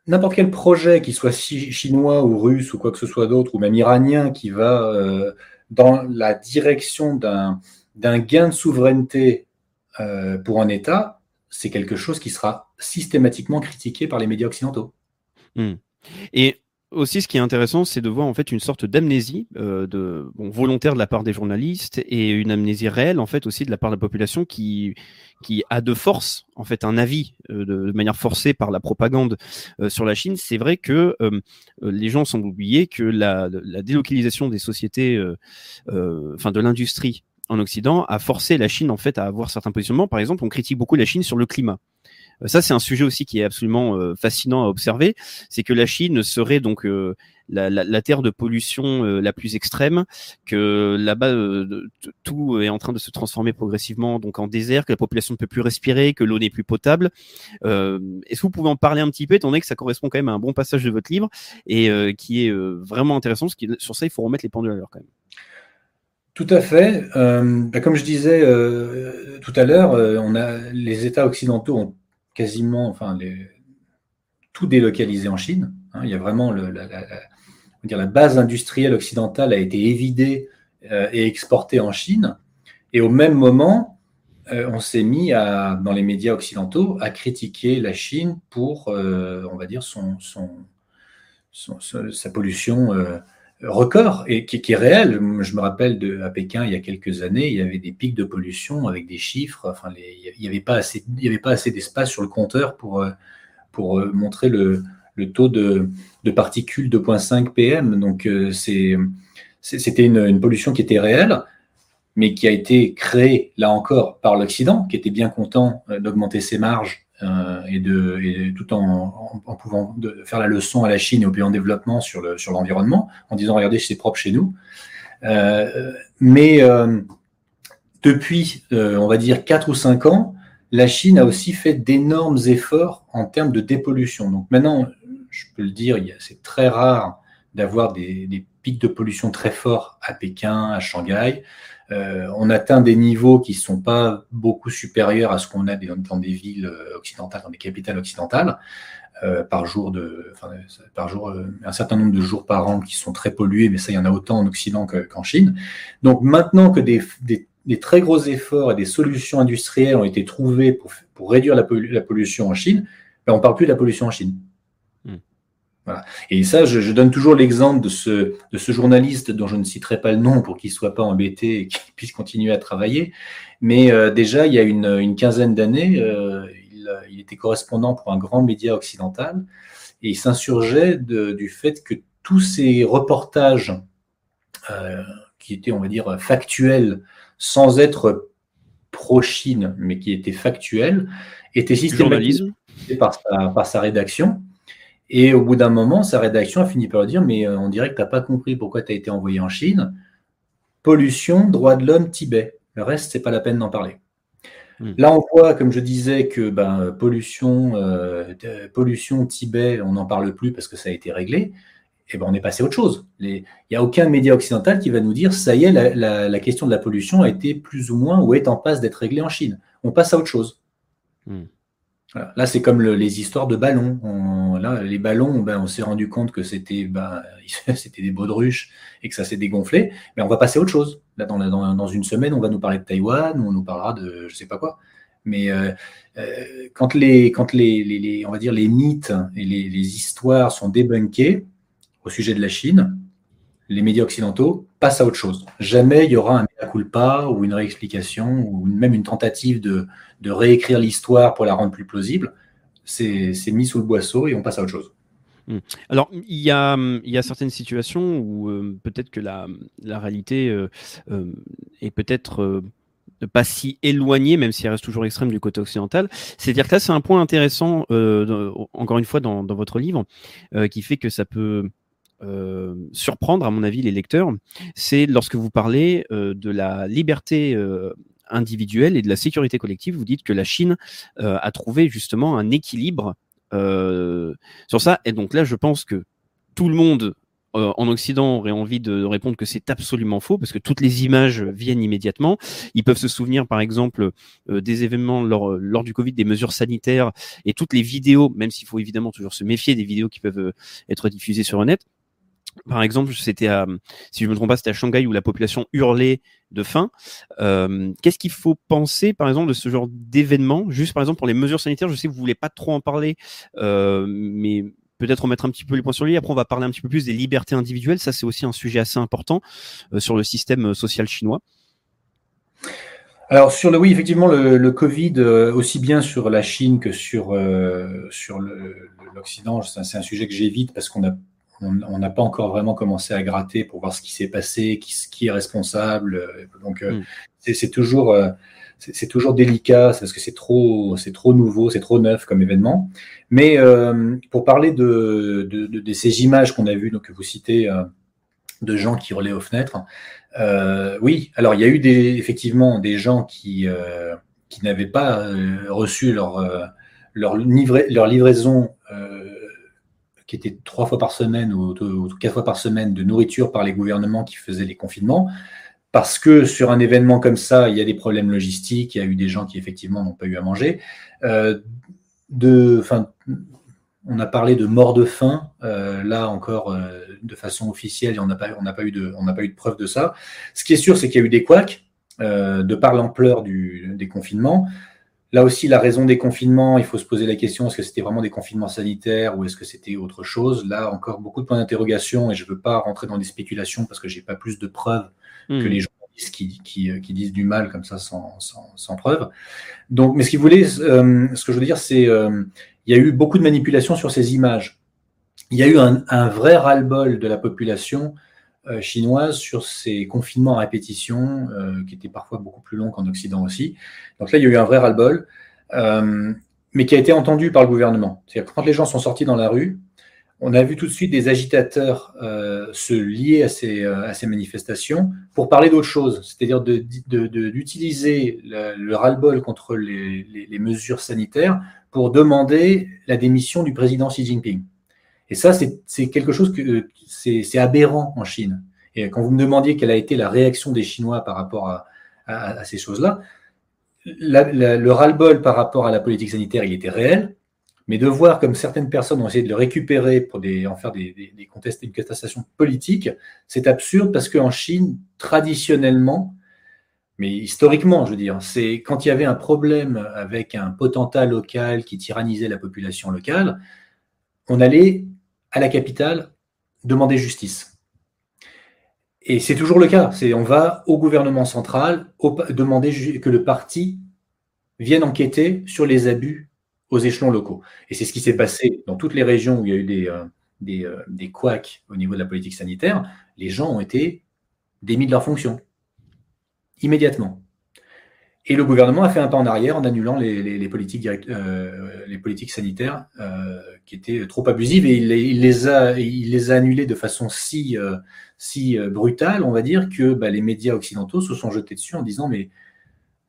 n'importe quel projet, qu'il soit chinois ou russe ou quoi que ce soit d'autre, ou même iranien, qui va dans la direction d'un d'un gain de souveraineté euh, pour un État, c'est quelque chose qui sera systématiquement critiqué par les médias occidentaux. Hmm. Et aussi, ce qui est intéressant, c'est de voir en fait une sorte d'amnésie euh, volontaire de la part des journalistes et une amnésie réelle en fait aussi de la part de la population qui qui a de force en fait un avis euh, de, manière forcée par la propagande sur la Chine. C'est vrai que les gens semblent oublier que la, la délocalisation des sociétés, enfin de l'industrie en Occident a forcé la Chine en fait à avoir certains positionnements. Par exemple, on critique beaucoup la Chine sur le climat. Euh, ça, c'est un sujet aussi qui est absolument euh, fascinant à observer. C'est que la Chine serait donc euh, la, terre de pollution la plus extrême, que là-bas tout est en train de se transformer progressivement donc en désert, que la population ne peut plus respirer, que l'eau n'est plus potable. Est-ce que vous pouvez en parler un petit peu, étant donné que ça correspond quand même à un bon passage de votre livre et qui est vraiment intéressant, sur ça, il faut remettre les pendules à l'heure quand même. Tout à fait. Euh, bah, comme je disais euh, tout à l'heure, euh, on a les États occidentaux ont quasiment, enfin, tout délocalisé en Chine. Hein. il y a vraiment la, base industrielle occidentale a été évidée et exportée en Chine. Et au même moment, on s'est mis dans les médias occidentaux à critiquer la Chine pour, on va dire, son sa pollution record et qui, est réel. Je me rappelle à Pékin, il y a quelques années, il y avait des pics de pollution avec des chiffres. Enfin, il n'y avait pas assez, assez d'espace sur le compteur pour, euh, pour euh, montrer le, le taux de, de particules 2,5 ppm. Donc, euh, c'était une, pollution qui était réelle, mais qui a été créée, là encore, par l'Occident, qui était bien content d'augmenter ses marges euh, et, de, tout en, pouvant de faire la leçon à la Chine et aux pays en développement sur l'environnement, sur en disant regardez, c'est propre chez nous. Euh, mais euh, depuis, on va dire, 4 ou 5 ans, la Chine a aussi fait d'énormes efforts en termes de dépollution. Donc maintenant, je peux le dire, c'est très rare d'avoir des, des, pics de pollution très forts à Pékin, à Shanghai. Euh, on atteint des niveaux qui ne sont pas beaucoup supérieurs à ce qu'on a dans des villes occidentales, dans des capitales occidentales, euh, par jour de, par jour, euh, un certain nombre de jours par an qui sont très pollués, mais ça, il y en a autant en Occident qu'en Chine. Donc maintenant que des, très gros efforts et des solutions industrielles ont été trouvés pour, réduire la, pollution en Chine, ben, on parle plus de la pollution en Chine. Et ça, je, donne toujours l'exemple de ce, de ce journaliste dont je ne citerai pas le nom pour qu'il ne soit pas embêté et qu'il puisse continuer à travailler. Mais euh, déjà, il y a une, une quinzaine d'années, euh, il, il, était correspondant pour un grand média occidental et il s'insurgeait du fait que tous ces reportages euh, qui étaient, on va dire, factuels, sans être pro-Chine, mais qui étaient factuels, étaient systématisés par sa, par sa rédaction et au bout d'un moment, sa rédaction a fini par dire Mais euh, on dirait que tu n'as pas compris pourquoi tu as été envoyé en Chine. Pollution, droit de l'homme, Tibet. Le reste, c'est pas la peine d'en parler. Hmm. Là, on voit, comme je disais, que ben, pollution, euh, pollution, Tibet, on n'en parle plus parce que ça a été réglé. Et ben, on est passé à autre chose. Il n'y a aucun média occidental qui va nous dire ça y est, la, question de la pollution a été plus ou moins ou est en passe d'être réglée en Chine. On passe à autre chose. Là, c'est comme les histoires de ballons. là, les ballons, ben, on s'est rendu compte que c'était ben, [laughs] des baudruches et que ça s'est dégonflé. Mais on va passer à autre chose. Là, dans, une semaine, on va nous parler de Taïwan ou on nous parlera de je sais pas quoi. Mais quand, les mythes et les, les histoires sont débunkés au sujet de la Chine, les médias occidentaux passent à autre chose. Jamais il y aura un mea culpa ou une réexplication ou même une tentative de, de réécrire l'histoire pour la rendre plus plausible. C'est mis sous le boisseau et on passe à autre chose. Hmm. Alors, il y a, il y a certaines situations où euh, peut-être que la, la réalité euh, euh, est peut-être pas si éloignée, même si elle reste toujours extrême du côté occidental. C'est-à-dire que là, c'est un point intéressant, encore une fois, dans, dans votre livre, qui fait que ça peut euh, surprendre, à mon avis, les lecteurs, c'est lorsque vous parlez euh, de la liberté euh, individuelle et de la sécurité collective. Vous dites que la Chine a trouvé justement un équilibre sur ça. Et donc là, je pense que tout le monde euh, en Occident aurait envie de répondre que c'est absolument faux parce que toutes les images viennent immédiatement. Ils peuvent se souvenir, par exemple, euh, des événements lors, lors du Covid, des mesures sanitaires et toutes les vidéos, même s'il faut évidemment toujours se méfier des vidéos qui peuvent euh, être diffusées sur le net. Par exemple, c'était si je me trompe pas, c'était à Shanghai où la population hurlait de faim. Qu'est-ce qu'il faut penser, par exemple, de ce genre d'événement? Juste, par exemple, pour les mesures sanitaires, je sais que vous voulez pas trop en parler, mais peut-être remettre un petit peu les points sur lui. Après, on va parler un petit peu plus des libertés individuelles. Ça, c'est aussi un sujet assez important euh, sur le système euh, social chinois. Alors sur le oui, effectivement, le, Covid, euh, aussi bien sur la Chine que sur, sur l'Occident, c'est un sujet que j'évite parce qu'on a on n'a pas encore vraiment commencé à gratter pour voir ce qui s'est passé, qui, qui, est responsable. Donc, mm. c'est toujours, c'est toujours délicat parce que c'est trop, c'est trop nouveau, c'est trop neuf comme événement. Mais euh, pour parler de, de, ces images qu'on a vues, donc que vous citez, euh, de gens qui relaient aux fenêtres, euh, oui. Alors il y a eu des, effectivement des gens qui qui n'avaient pas reçu leur leur, leur livraison qui était trois fois par semaine ou, quatre fois par semaine de nourriture par les gouvernements qui faisaient les confinements parce que sur un événement comme ça, il y a des problèmes logistiques, il y a eu des gens qui effectivement n'ont pas eu à manger. Euh, de, on a parlé de mort de faim, euh, là encore euh, de façon officielle, on n'a pas, pas, eu de, on pas eu de preuve de ça. Ce qui est sûr, c'est qu'il y a eu des couacs de par l'ampleur des confinements. Là aussi, la raison des confinements, il faut se poser la question est-ce que c'était vraiment des confinements sanitaires ou est-ce que c'était autre chose? Là, encore beaucoup de points d'interrogation et je ne veux pas rentrer dans des spéculations parce que j'ai pas plus de preuves que hmm. les journalistes qui, euh, qui, disent du mal comme ça sans, sans, preuve. Donc, mais ce, voulait, euh, ce que je veux dire, c'est euh, il y a eu beaucoup de manipulations sur ces images. Il y a eu un, un vrai ras-le-bol de la population chinoise sur ces confinements à répétition, qui étaient parfois beaucoup plus longs qu'en Occident aussi. Donc là, il y a eu un vrai ras-le-bol, mais qui a été entendu par le gouvernement. C'est-à-dire que quand les gens sont sortis dans la rue, on a vu tout de suite des agitateurs euh, se lier à ces, euh, à ces, manifestations pour parler d'autre chose, c'est-à-dire d'utiliser le, le ras-le-bol contre les, mesures sanitaires pour demander la démission du président Xi Jinping. Et ça, c'est quelque chose que c'est aberrant en Chine. Et quand vous me demandiez quelle a été la réaction des Chinois par rapport à, ces choses-là, le ras-le-bol par rapport à la politique sanitaire, il était réel. Mais de voir comme certaines personnes ont essayé de le récupérer pour en faire des, des, des une contestation politique, c'est absurde parce qu'en Chine, traditionnellement, mais historiquement, je veux dire, c'est quand il y avait un problème avec un potentat local qui tyrannisait la population locale, on allait à la capitale demander justice. Et c'est toujours le cas. C'est on va au gouvernement central demander que le parti vienne enquêter sur les abus aux échelons locaux. Et c'est ce qui s'est passé dans toutes les régions où il y a eu des, euh, euh, des couacs au niveau de la politique sanitaire. Les gens ont été démis de leurs fonctions immédiatement. Et le gouvernement a fait un pas en arrière en annulant les, les, politiques, euh, les politiques sanitaires qui étaient trop abusives et il, il, les a, il les a annulées de façon si, si brutale, on va dire, que bah, les médias occidentaux se sont jetés dessus en disant mais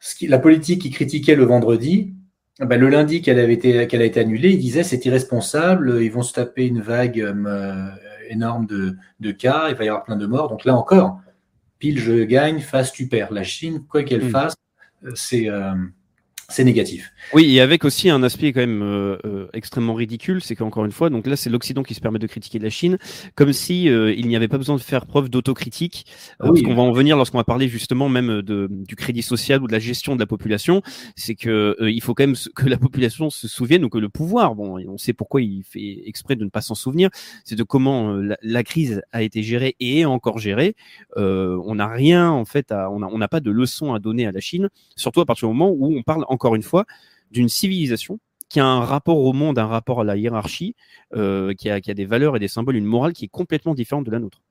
ce qui, la politique qui critiquait le vendredi, ah bah, le lundi qu'elle avait été qu'elle a été annulée, il disait c'est irresponsable, ils vont se taper une vague euh, énorme de, de, cas, il va y avoir plein de morts. Donc là encore, pile je gagne, face tu perds. La Chine, quoi qu'elle hmm. fasse, euh, c'est euh, c'est négatif. Oui, et avec aussi un aspect quand même euh, euh, extrêmement ridicule, c'est qu'encore une fois, donc là c'est l'Occident qui se permet de critiquer la Chine, comme si euh, il n'y avait pas besoin de faire preuve d'autocritique, parce qu'on va en venir lorsqu'on va parler justement même de, du crédit social ou de la gestion de la population, c'est que il faut quand même que la population se souvienne ou que le pouvoir, bon, on sait pourquoi il fait exprès de ne pas s'en souvenir, c'est de comment la, crise a été gérée et est encore gérée. on n'a rien en fait, à, on n'a pas de leçon à donner à la Chine, surtout à partir du moment où on parle encore une fois, d'une civilisation qui a un rapport au monde, un rapport à la hiérarchie, euh, qui, a, des valeurs et des symboles, une morale qui est complètement différente de la nôtre.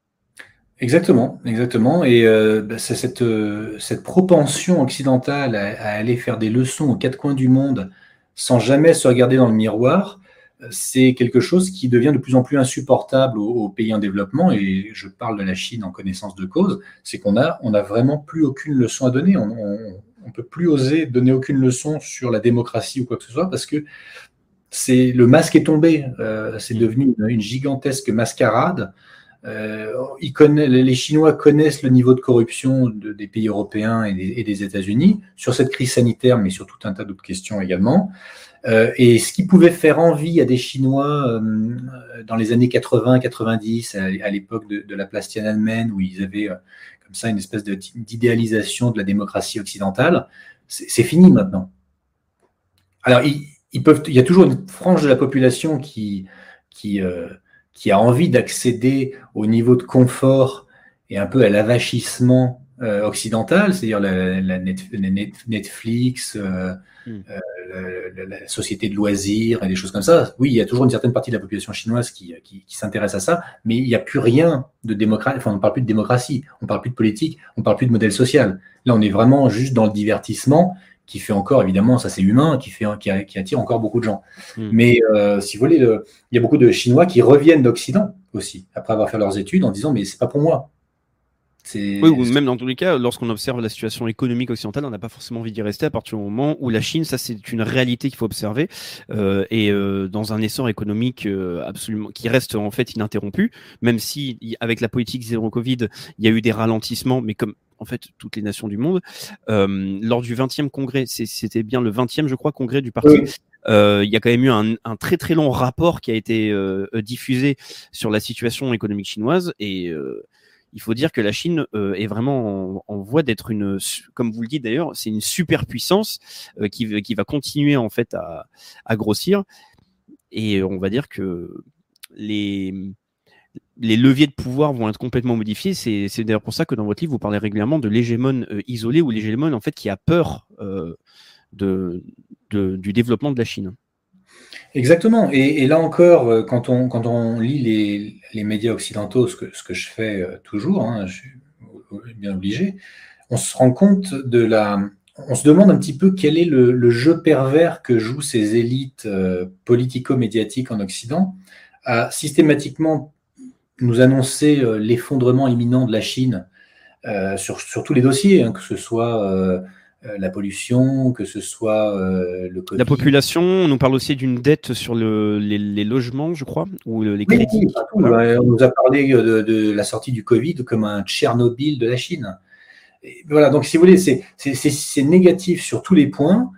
Exactement, exactement. Et euh, bah, cette, euh, cette propension occidentale à, aller faire des leçons aux quatre coins du monde sans jamais se regarder dans le miroir, c'est quelque chose qui devient de plus en plus insupportable aux, pays en développement. Et je parle de la Chine en connaissance de cause, c'est qu'on a, on a vraiment plus aucune leçon à donner. on, on peut plus oser donner aucune leçon sur la démocratie ou quoi que ce soit parce que c'est le masque est tombé. Euh, c'est devenu une, gigantesque mascarade. Euh, les Chinois connaissent le niveau de corruption des pays européens et des, États-Unis sur cette crise sanitaire, mais sur tout un tas d'autres questions également. Euh, et ce qui pouvait faire envie à des Chinois dans les années 80-90, à, l'époque de, la place Tiananmen, où ils avaient comme ça une espèce d'idéalisation de la démocratie occidentale, c'est fini maintenant. Alors, ils, peuvent, il y a toujours une frange de la population euh, qui a envie d'accéder au niveau de confort et un peu à l'avachissement euh, occidental, c'est-à-dire la, Netflix, euh, hmm. la, société de loisirs et des choses comme ça. Oui, il y a toujours une certaine partie de la population chinoise qui, qui, qui s'intéresse à ça, mais il n'y a plus rien de démocratie. Enfin, on ne parle plus de démocratie, on ne parle plus de politique, on ne parle plus de modèle social. Là, on est vraiment juste dans le divertissement qui fait encore, évidemment, ça c'est humain, qui, fait, qui, attire encore beaucoup de gens. Hmm. Mais euh, si vous voulez, il y a beaucoup de Chinois qui reviennent d'Occident aussi, après avoir fait leurs études, en disant mais c'est pas pour moi. Oui, ou même dans tous les cas, lorsqu'on observe la situation économique occidentale, on n'a pas forcément envie d'y rester à partir du moment où la Chine, ça c'est une réalité qu'il faut observer, euh, et euh, dans un essor économique euh, absolument qui reste en fait ininterrompu, même si avec la politique zéro Covid, il y a eu des ralentissements, mais comme en fait toutes les nations du monde, euh, lors du 20e congrès, c'était bien le 20e je crois congrès du parti. Euh, il y a quand même eu un, un, très très long rapport qui a été euh, diffusé sur la situation économique chinoise et il faut dire que la Chine euh, est vraiment en, voie d'être une, comme vous le dites d'ailleurs, c'est une superpuissance euh, qui, qui va continuer en fait à, grossir. Et on va dire que les, les leviers de pouvoir vont être complètement modifiés. C'est, d'ailleurs pour ça que dans votre livre, vous parlez régulièrement de l'hégémone euh, isolé ou l'hégémone en fait qui a peur de, du développement de la Chine. Exactement. Et, là encore, euh, quand on, lit les, médias occidentaux, ce que, je fais euh, toujours, hein, je suis bien obligé, on se rend compte de la. On se demande un petit peu quel est le, jeu pervers que jouent ces élites euh, politico-médiatiques en Occident à systématiquement nous annoncer l'effondrement imminent de la Chine sur, tous les dossiers, hein, que ce soit la pollution, que ce soit euh, le La population, on nous parle aussi d'une dette sur les, logements, je crois, ou les crédits. on nous a parlé de, la sortie du Covid comme un Tchernobyl de la Chine. voilà, donc si vous voulez, c'est négatif sur tous les points,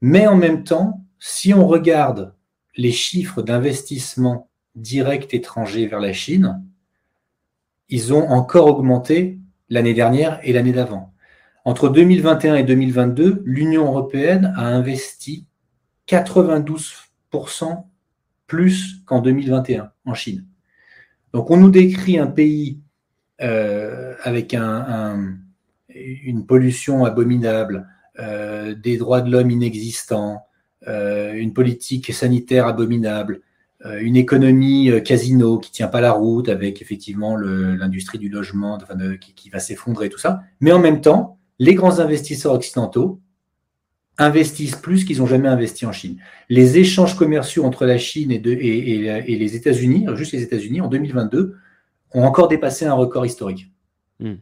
mais en même temps, si on regarde les chiffres d'investissement direct étranger vers la Chine, ils ont encore augmenté l'année dernière et l'année d'avant. Entre 2021 et 2022, l'Union européenne a investi 92% plus qu'en 2021 en Chine. Donc on nous décrit un pays euh, avec une pollution abominable, euh, des droits de l'homme inexistants, euh, une politique sanitaire abominable, une économie casino qui tient pas la route avec effectivement l'industrie du logement qui, va s'effondrer, tout ça. Mais en même temps, les grands investisseurs occidentaux investissent plus qu'ils n'ont jamais investi en Chine. Les échanges commerciaux entre la Chine et, les États-Unis, juste les États-Unis, en 2022, ont encore dépassé un record historique. Hmm.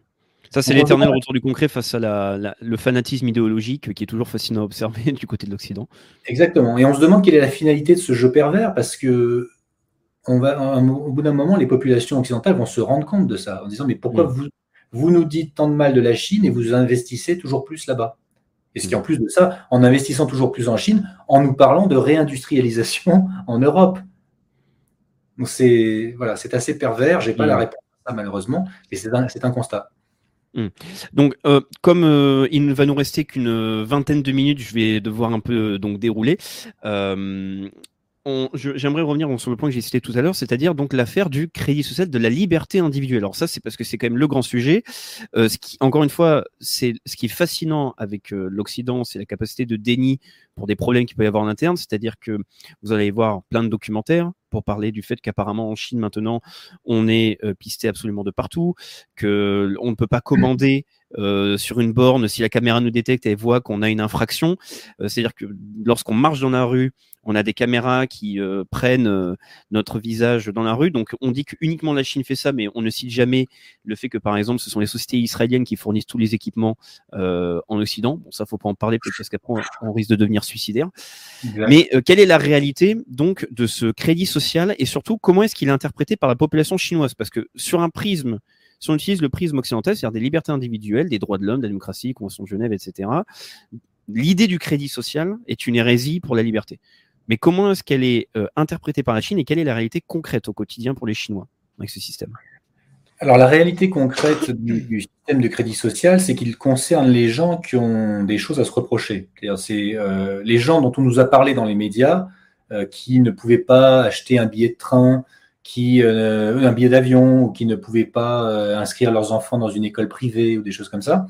Ça, c'est l'éternel retour du concret face à le fanatisme idéologique qui est toujours fascinant à observer [laughs] du côté de l'Occident. Exactement. Et on se demande quelle est la finalité de ce jeu pervers parce que on va, au bout d'un moment, les populations occidentales vont se rendre compte de ça en disant mais pourquoi hmm. vous vous nous dites tant de mal de la Chine et vous investissez toujours plus là-bas. Et ce qui, en plus de ça, en investissant toujours plus en Chine, en nous parlant de réindustrialisation [laughs] en Europe. Donc c'est voilà, c'est assez pervers. J'ai pas la mm. réponse à ça malheureusement, mais c'est un, un, constat. Mm. Donc, euh, comme euh, il ne va nous rester qu'une vingtaine de minutes, je vais devoir un peu donc dérouler. Euh, j'aimerais revenir sur le point que j'ai cité tout à l'heure, c'est-à-dire donc l'affaire du crédit social de la liberté individuelle. Alors ça, c'est parce que c'est quand même le grand sujet. Euh, ce qui, encore une fois, c'est ce qui est fascinant avec euh, l'Occident, c'est la capacité de déni pour des problèmes qu'il peut y avoir en interne. C'est-à-dire que vous allez voir plein de documentaires pour parler du fait qu'apparemment en Chine maintenant, on est euh, pisté absolument de partout, que on ne peut pas [clears throat] commander sur une borne, si la caméra nous détecte, elle voit qu'on a une infraction. C'est-à-dire que lorsqu'on marche dans la rue, on a des caméras qui euh, prennent euh, notre visage dans la rue. Donc on dit que uniquement la Chine fait ça, mais on ne cite jamais le fait que par exemple ce sont les sociétés israéliennes qui fournissent tous les équipements euh, en Occident. Bon ça faut pas en parler peut-être parce qu'après on, risque de devenir suicidaire. Mais quelle est la réalité donc de ce crédit social et surtout comment est-ce qu'il est interprété par la population chinoise? Parce que sur un prisme si on utilise le prisme occidental, c'est-à-dire des libertés individuelles, des droits de l'homme, de la démocratie, Convention de Genève, etc., l'idée du crédit social est une hérésie pour la liberté. Mais comment est-ce qu'elle est, euh, interprétée par la Chine et quelle est la réalité concrète au quotidien pour les Chinois avec ce système? Alors la réalité concrète du, système de crédit social, c'est qu'il concerne les gens qui ont des choses à se reprocher. C'est euh, les gens dont on nous a parlé dans les médias, euh, qui ne pouvaient pas acheter un billet de train, qui un billet d'avion, ou qui ne pouvaient pas inscrire leurs enfants dans une école privée ou des choses comme ça.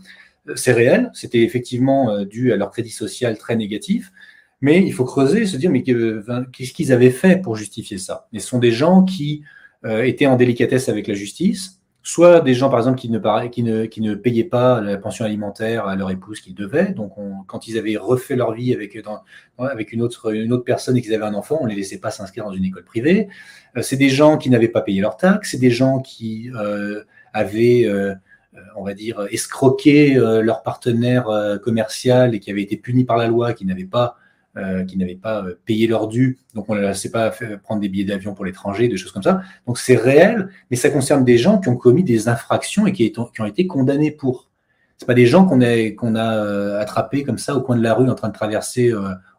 C'est réel, c'était effectivement dû à leur crédit social très négatif. Mais il faut creuser et se dire, mais qu'est-ce qu'ils avaient fait pour justifier ça? Et ce sont des gens qui euh, étaient en délicatesse avec la justice, soit des gens, par exemple, qui ne, payaient pas la pension alimentaire à leur épouse qu'ils devaient. Donc, quand ils avaient refait leur vie avec, une, autre, personne et qu'ils avaient un enfant, on ne les laissait pas s'inscrire dans une école privée. Euh, c'est des gens qui n'avaient pas payé leurs taxes, c'est des gens qui euh, avaient on va dire, escroqué leur partenaire commercial et qui avaient été punis par la loi, qui n'avaient pas euh, qui n'avaient pas euh, payé leur dû, donc on ne laissait pas prendre des billets d'avion pour l'étranger, des choses comme ça. Donc c'est réel, mais ça concerne des gens qui ont commis des infractions et qui, ont été condamnés pour. C'est pas des gens qu'on a, euh, attrapés comme ça au coin de la rue en train de traverser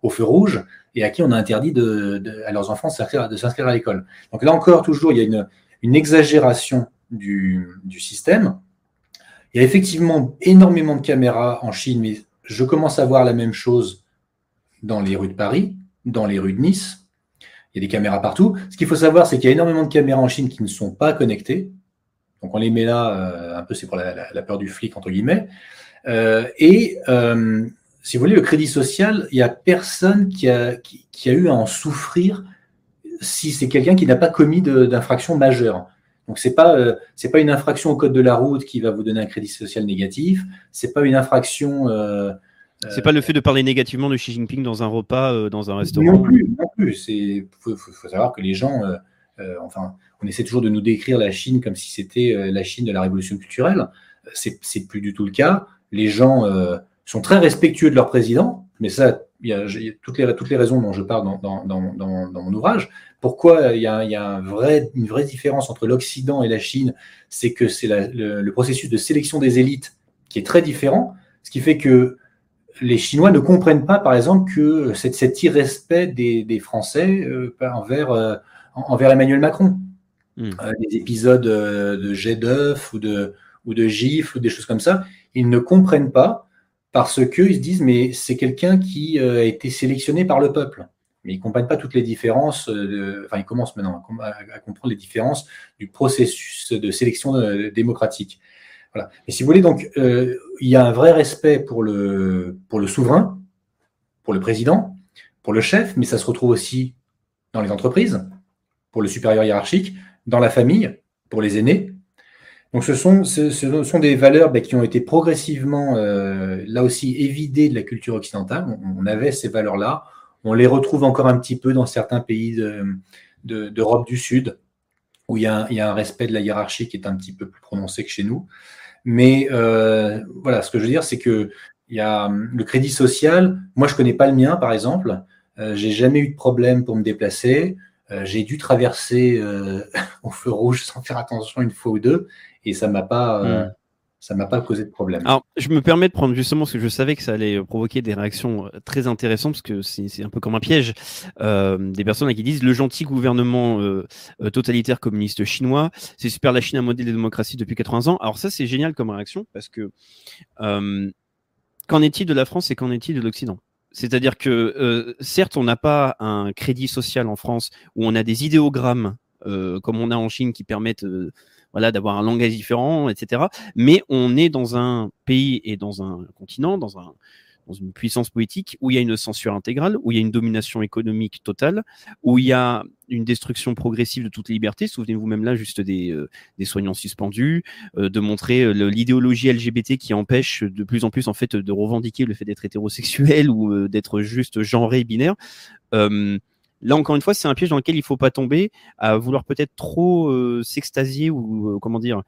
au feu rouge et à qui on a interdit à leurs enfants de s'inscrire à l'école. Donc là encore, toujours, il y a une, exagération du système. Il y a effectivement énormément de caméras en Chine, mais je commence à voir la même chose dans les rues de Paris, dans les rues de Nice. Il y a des caméras partout. Ce qu'il faut savoir, c'est qu'il y a énormément de caméras en Chine qui ne sont pas connectées. Donc on les met là, euh, un peu c'est pour la, peur du flic, entre guillemets. Euh, et euh, si vous voulez, le crédit social, il n'y a personne qui a, eu à en souffrir si c'est quelqu'un qui n'a pas commis d'infraction majeure. Donc c'est pas c'est pas une infraction au code de la route qui va vous donner un crédit social négatif. C'est pas une infraction c'est pas le fait de parler négativement de Xi Jinping dans un repas, euh, dans un restaurant. Non plus, non plus. Il faut, savoir que les gens, euh, euh, enfin, on essaie toujours de nous décrire la Chine comme si c'était la Chine de la révolution culturelle. C'est plus du tout le cas. Les gens sont très respectueux de leur président, mais ça, il y a, toutes, les, toutes les raisons dont je parle dans, dans, dans, mon ouvrage. Pourquoi il y a, une vraie différence entre l'Occident et la Chine C'est que c'est le, le processus de sélection des élites qui est très différent, ce qui fait que les Chinois ne comprennent pas, par exemple, que cet, cet irrespect des, Français euh, envers, euh, envers Emmanuel Macron. Hmm. Euh, des épisodes de jet d'œuf ou de, ou de gifles ou des choses comme ça, ils ne comprennent pas parce qu'ils se disent mais c'est quelqu'un qui a été sélectionné par le peuple. Mais ils ne comprennent pas toutes les différences, enfin ils commencent maintenant à, comprendre les différences du processus de sélection démocratique. Et si vous voulez, donc, euh, il y a un vrai respect pour le, pour le souverain, pour le président, pour le chef, mais ça se retrouve aussi dans les entreprises, pour le supérieur hiérarchique, dans la famille, pour les aînés. Donc, ce sont, ce, sont des valeurs ben, qui ont été progressivement, euh, là aussi, évidées de la culture occidentale. On, avait ces valeurs-là. On les retrouve encore un petit peu dans certains pays d'Europe du Sud, où a il y, a un, respect de la hiérarchie qui est un petit peu plus prononcé que chez nous. Mais euh, voilà, ce que je veux dire, c'est que y a le crédit social. Moi, je connais pas le mien, par exemple. Euh, j'ai jamais eu de problème pour me déplacer. Euh, j'ai dû traverser [laughs] au feu rouge sans faire attention une fois ou deux, et ça m'a pas. Ça m'a pas causé de problème. Alors, je me permets de prendre justement parce que je savais que ça allait provoquer des réactions euh, très intéressantes parce que c'est un peu comme un piège. Euh, des personnes qui disent le gentil gouvernement euh, euh, totalitaire communiste chinois, c'est super la Chine un modèle de démocratie depuis 80 ans. Alors ça, c'est génial comme réaction parce que euh, qu'en est-il de la France et qu'en est-il de l'Occident? C'est-à-dire que certes, on n'a pas un crédit social en France où on a des idéogrammes comme on a en Chine qui permettent voilà, d'avoir un langage différent, etc. Mais on est dans un pays et dans un continent, dans un dans une puissance politique où il y a une censure intégrale, où il y a une domination économique totale, où il y a une destruction progressive de toutes les libertés. Souvenez-vous même là juste des, euh, des soignants suspendus, euh, de montrer euh, l'idéologie LGBT qui empêche de plus en plus en fait de revendiquer le fait d'être hétérosexuel [laughs] ou d'être juste genré binaire. Là, encore une fois, c'est un piège dans lequel il faut pas tomber à vouloir peut-être trop s'extasier ou comment dire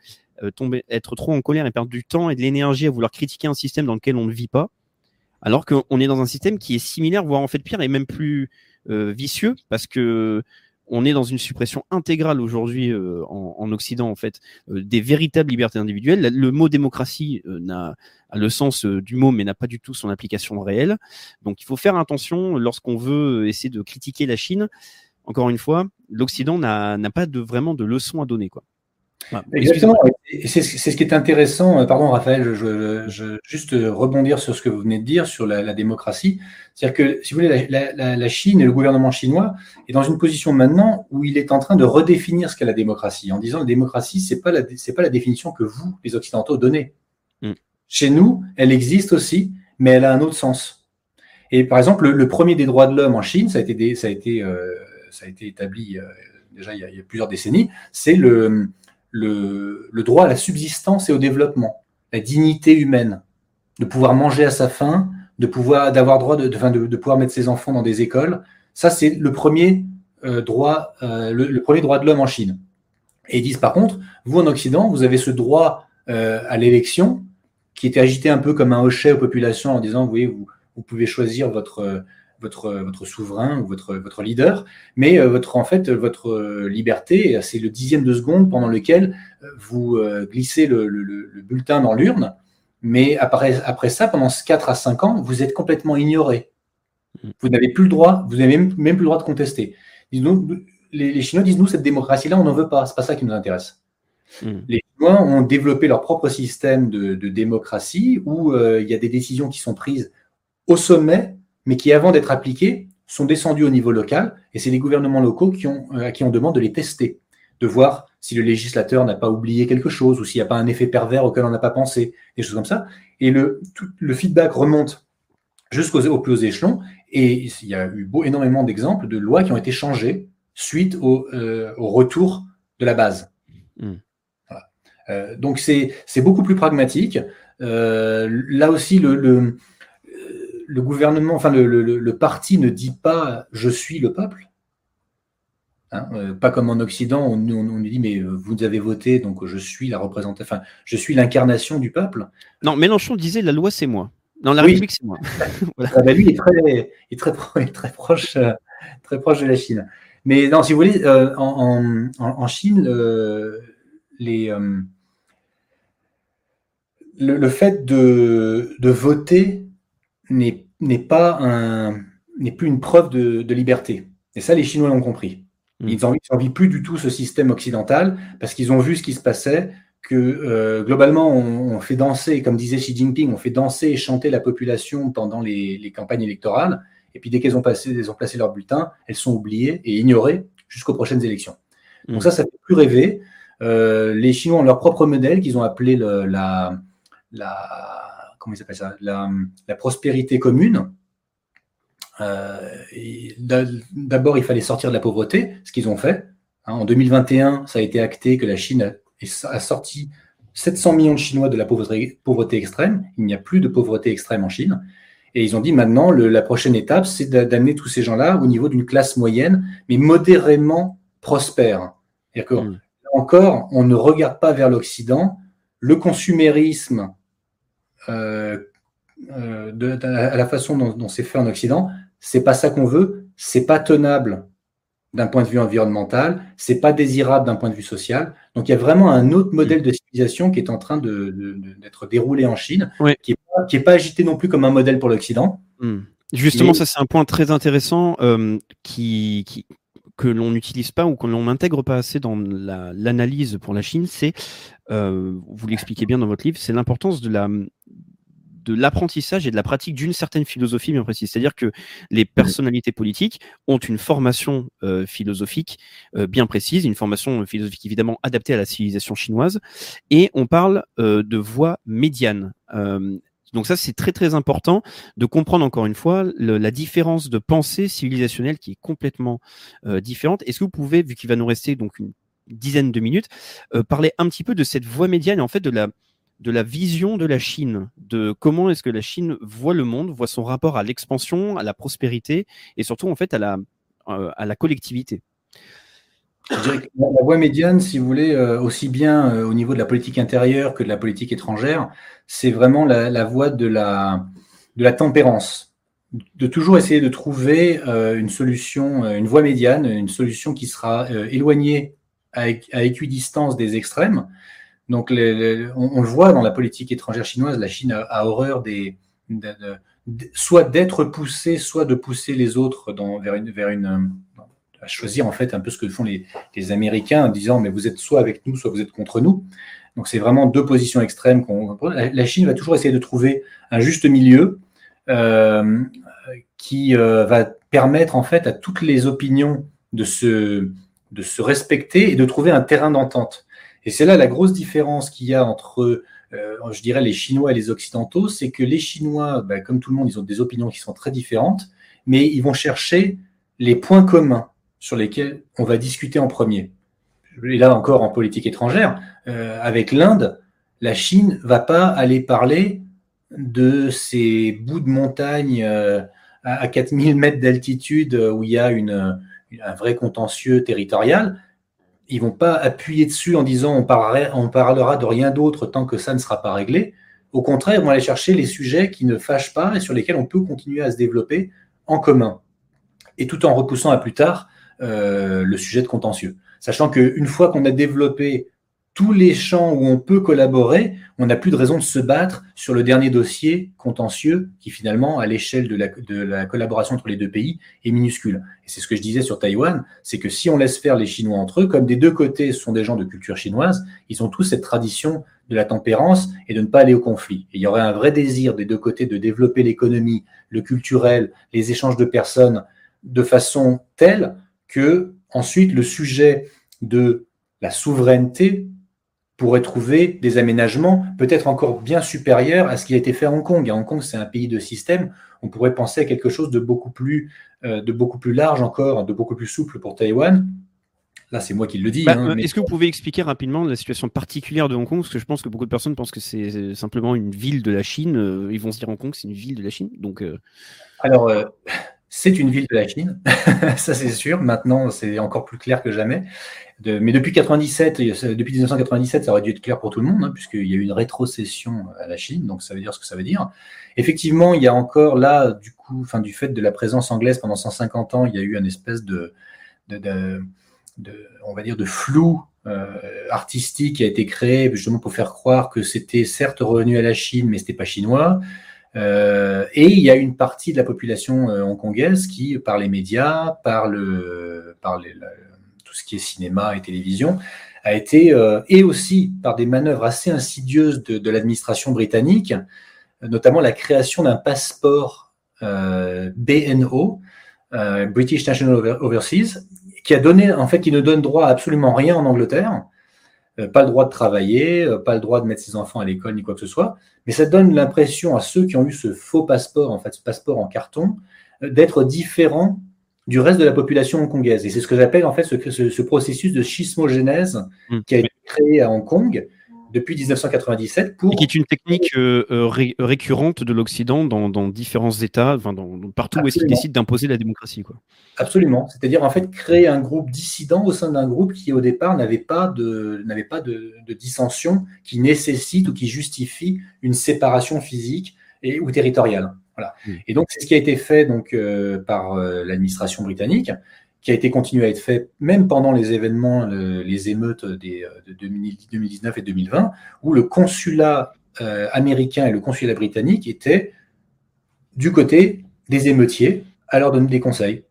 tomber, être trop en colère et perdre du temps et de l'énergie à vouloir critiquer un système dans lequel on ne vit pas. Alors qu'on est dans un système qui est similaire, voire en fait pire et même plus euh, vicieux, parce que on est dans une suppression intégrale aujourd'hui euh, en, Occident en fait euh, des véritables libertés individuelles. Le mot démocratie n'a a le sens du mot, mais n'a pas du tout son application réelle. Donc il faut faire attention lorsqu'on veut essayer de critiquer la Chine. Encore une fois, l'Occident n'a pas vraiment de leçon à donner quoi. Exactement. C'est ce qui est intéressant. Euh, pardon, Raphaël, je, je, juste rebondir sur ce que vous venez de dire sur la, démocratie. C'est-à-dire que, si vous voulez, la, Chine et le gouvernement chinois est dans une position maintenant où il est en train de redéfinir ce qu'est la démocratie, en disant la démocratie, c'est pas la c'est pas la définition que vous, les Occidentaux, donnez. Mm. Chez nous, elle existe aussi, mais elle a un autre sens. Et par exemple, le, premier des droits de l'homme en Chine, ça a été ça a été euh, ça a été établi euh, déjà il y, a, il y a plusieurs décennies, c'est le le, droit à la subsistance et au développement, la dignité humaine, de pouvoir manger à sa faim, de pouvoir d'avoir droit de, de, pouvoir mettre ses enfants dans des écoles. Ça, c'est le premier euh, droit, euh, le, premier droit de l'homme en Chine. Et ils disent par contre, vous en Occident, vous avez ce droit euh, à l'élection qui était agité un peu comme un hochet aux populations en disant, vous voyez, vous, vous pouvez choisir votre votre, votre souverain ou votre, votre leader, mais euh, votre, en fait, votre euh, liberté, c'est le dixième de seconde pendant lequel euh, vous glissez le, le, bulletin dans l'urne, mais après, après ça, pendant 4 à 5 ans, vous êtes complètement ignoré. Mm. Vous n'avez plus le droit, vous n'avez même, même, plus le droit de contester. les, les, Chinois disent, nous, cette démocratie-là, on n'en veut pas, c'est pas ça qui nous intéresse. Mm. Les Chinois ont développé leur propre système de, de démocratie où il y a des décisions qui sont prises au sommet mais qui, avant d'être appliqués, sont descendus au niveau local, et c'est les gouvernements locaux qui ont, euh, à qui on demande de les tester, de voir si le législateur n'a pas oublié quelque chose, ou s'il n'y a pas un effet pervers auquel on n'a pas pensé, des choses comme ça. Et le, le feedback remonte jusqu'aux plus hauts échelons, et il y a eu beau, énormément d'exemples de lois qui ont été changées suite au, euh, au retour de la base. Hmm. Euh, donc c'est beaucoup plus pragmatique. là aussi, le, le le gouvernement, enfin le, parti ne dit pas je suis le peuple. Hein, euh, pas comme en Occident, on, nous dit mais euh, vous avez voté, donc je suis la représentation, enfin je suis l'incarnation du peuple. Non, Mélenchon disait la loi c'est moi. Non, la République c'est moi. [laughs] [laughs] Ah bah, lui est très, est très, très, proche, euh, très proche de la Chine. Mais non, si vous voulez, en, Chine, les, le, fait de, de voter n'est pas un n'est plus une preuve de, liberté. Et ça, les Chinois l'ont compris. Hmm. Ils n'envient plus du tout ce système occidental parce qu'ils ont vu ce qui se passait, que euh, globalement, on, fait danser, comme disait Xi Jinping, on fait danser et chanter la population pendant les, campagnes électorales. Et puis dès qu'elles ont, passé, ont placé leur bulletin, elles sont oubliées et ignorées jusqu'aux prochaines élections. Donc hmm. ça, ça fait plus rêver. Euh, les Chinois ont leur propre modèle qu'ils ont appelé la, la comment il s'appelle ça, la, prospérité commune. Euh, d'abord, il fallait sortir de la pauvreté, ce qu'ils ont fait. Hein. en 2021, ça a été acté que la Chine a, sorti 700 millions de Chinois de la pauvreté, pauvreté extrême. Il n'y a plus de pauvreté extrême en Chine. Et ils ont dit maintenant, la prochaine étape, c'est d'amener tous ces gens-là au niveau d'une classe moyenne, mais modérément prospère. à mmh. encore, on ne regarde pas vers l'Occident. Le consumérisme euh, euh, de, à la façon dont, c'est fait en Occident, c'est pas ça qu'on veut, c'est pas tenable d'un point de vue environnemental, c'est pas désirable d'un point de vue social. Donc il y a vraiment un autre modèle de civilisation qui est en train d'être de, déroulé en Chine, qui n'est pas, agité non plus comme un modèle pour l'Occident. Hmm. Justement, ça c'est un point très intéressant euh, qui, qui, que l'on n'utilise pas ou que l'on n'intègre pas assez dans l'analyse pour la Chine, c'est, vous l'expliquez bien dans votre livre, c'est l'importance de la de l'apprentissage et de la pratique d'une certaine philosophie bien précise. C'est-à-dire que les personnalités politiques ont une formation euh, philosophique euh, bien précise, une formation philosophique évidemment adaptée à la civilisation chinoise, et on parle euh, de voie médiane. Donc ça, c'est très très important de comprendre encore une fois la différence de pensée civilisationnelle qui est complètement euh, différente. Est-ce que vous pouvez, vu qu'il va nous rester donc une dizaine de minutes, euh, parler un petit peu de cette voie médiane et en fait de la de la vision de la Chine, de comment est-ce que la Chine voit le monde, voit son rapport à l'expansion, à la prospérité et surtout en fait à la, euh, à la collectivité? La voie médiane, si vous voulez, euh, aussi bien euh, au niveau de la politique intérieure que de la politique étrangère, c'est vraiment la, voie de la, de la tempérance. De toujours essayer de trouver une solution, une voie médiane, une solution qui sera éloignée à, à équidistance des extrêmes, donc, on, le voit dans la politique étrangère chinoise, la Chine a, horreur des, soit d'être poussée, soit de pousser les autres dans, vers une, vers une, à choisir en fait un peu ce que font les, Américains en disant mais vous êtes soit avec nous, soit vous êtes contre nous. Donc c'est vraiment deux positions extrêmes. la, Chine va toujours essayer de trouver un juste milieu euh, qui euh, va permettre en fait à toutes les opinions de se, de se respecter et de trouver un terrain d'entente. Et c'est là la grosse différence qu'il y a entre, euh, je dirais, les Chinois et les Occidentaux, c'est que les Chinois, ben, comme tout le monde, ils ont des opinions qui sont très différentes, mais ils vont chercher les points communs sur lesquels on va discuter en premier. Et là encore, en politique étrangère, euh, avec l'Inde, la Chine va pas aller parler de ces bouts de montagne euh, à 4000 mètres d'altitude où il y a un vrai contentieux territorial ils vont pas appuyer dessus en disant on parlera, on parlera de rien d'autre tant que ça ne sera pas réglé. Au contraire, ils vont aller chercher les sujets qui ne fâchent pas et sur lesquels on peut continuer à se développer en commun. Et tout en repoussant à plus tard euh, le sujet de contentieux. Sachant qu'une fois qu'on a développé tous les champs où on peut collaborer, on n'a plus de raison de se battre sur le dernier dossier contentieux qui finalement, à l'échelle de la, collaboration entre les deux pays, est minuscule. Et c'est ce que je disais sur Taïwan, c'est que si on laisse faire les Chinois entre eux, comme des deux côtés sont des gens de culture chinoise, ils ont tous cette tradition de la tempérance et de ne pas aller au conflit. Et il y aurait un vrai désir des deux côtés de développer l'économie, le culturel, les échanges de personnes de façon telle que ensuite le sujet de la souveraineté pourrait trouver des aménagements peut-être encore bien supérieurs à ce qui a été fait à Hong Kong. À Hong Kong, c'est un pays de système. On pourrait penser à quelque chose de beaucoup plus, euh, de beaucoup plus large encore, de beaucoup plus souple pour Taïwan. Là, c'est moi qui le dis. Bah, hein, est-ce que vous pouvez expliquer rapidement la situation particulière de Hong Kong? Parce que je pense que beaucoup de personnes pensent que c'est simplement une ville de la Chine. Euh, ils vont se dire Hong Kong, c'est une ville de la Chine. Donc, euh, Alors, c'est une ville de la Chine, [laughs] ça c'est sûr. Maintenant, c'est encore plus clair que jamais. mais depuis 97, depuis 1997, ça aurait dû être clair pour tout le monde, hein, puisqu'il y a eu une rétrocession à la Chine, donc ça veut dire ce que ça veut dire. Effectivement, il y a encore là, du coup, enfin, du fait de la présence anglaise pendant 150 ans, il y a eu une espèce de, de, on va dire, de flou euh, artistique qui a été créé justement pour faire croire que c'était certes revenu à la Chine, mais c'était pas chinois. Euh, et il y a une partie de la population euh, hongkongaise qui, par les médias, par, le, par tout ce qui est cinéma et télévision, a été, euh, et aussi par des manœuvres assez insidieuses de, l'administration britannique, notamment la création d'un passeport BNO, British National Overseas, qui a donné, en fait, qui ne donne droit à absolument rien en Angleterre, pas le droit de travailler, euh, pas le droit de mettre ses enfants à l'école ni quoi que ce soit, mais ça donne l'impression à ceux qui ont eu ce faux passeport, en fait, ce passeport en carton, euh, d'être différents du reste de la population hongkongaise. Et c'est ce que j'appelle en fait ce, ce, processus de schismogénèse mmh. qui a été créé à Hong Kong depuis 1997 pour... Et qui est une technique récurrente de l'Occident dans, différents États, enfin dans, partout où est-ce qu'ils décident d'imposer la démocratie. Quoi. Absolument. C'est-à-dire en fait créer un groupe dissident au sein d'un groupe qui au départ n'avait pas de pas de, dissension qui nécessite ou qui justifie une séparation physique et ou territoriale. Voilà. Mmh. Et donc c'est ce qui a été fait donc euh, par euh, l'administration britannique, qui a été continué à être fait même pendant les événements, les émeutes des, de 2019 et 2020, où le consulat euh, américain et le consulat britannique étaient du côté des émeutiers à leur donner des conseils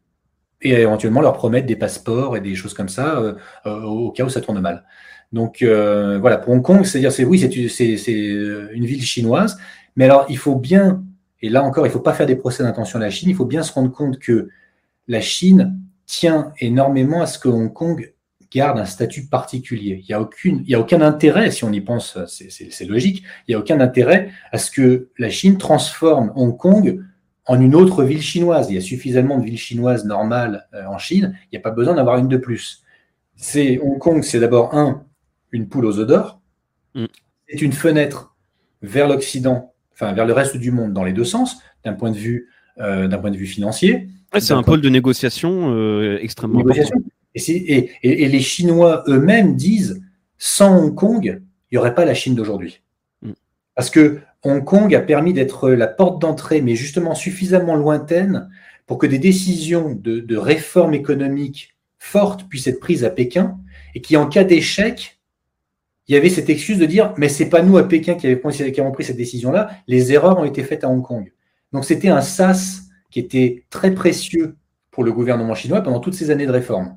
et éventuellement leur promettre des passeports et des choses comme ça euh, euh, au cas où ça tourne mal. Donc euh, voilà, pour Hong Kong, c'est-à-dire c'est oui, c'est une ville chinoise, mais alors il faut bien, et là encore, il ne faut pas faire des procès d'intention à la Chine, il faut bien se rendre compte que la Chine tient énormément à ce que Hong Kong garde un statut particulier. Il n'y a, aucune, il y a aucun intérêt, si on y pense, c'est logique, il n'y a aucun intérêt à ce que la Chine transforme Hong Kong en une autre ville chinoise. Il y a suffisamment de villes chinoises normales euh, en Chine, il n'y a pas besoin d'avoir une de plus. C'est Hong Kong, c'est d'abord un, une poule aux œufs d'or, mm. c'est une fenêtre vers l'Occident, enfin vers le reste du monde dans les deux sens, d'un point de vue, d'un point de vue financier. c'est un pôle de négociation euh, extrêmement important. Et, et, les Chinois eux-mêmes disent, sans Hong Kong, il n'y aurait pas la Chine d'aujourd'hui. Mm. Parce que Hong Kong a permis d'être la porte d'entrée, mais justement suffisamment lointaine pour que des décisions de, réforme économique fortes puissent être prises à Pékin et qui, en cas d'échec, il y avait cette excuse de dire mais c'est pas nous à Pékin qui, avons pris cette décision-là, les erreurs ont été faites à Hong Kong. Donc c'était un sas qui était très précieux pour le gouvernement chinois pendant toutes ces années de réforme.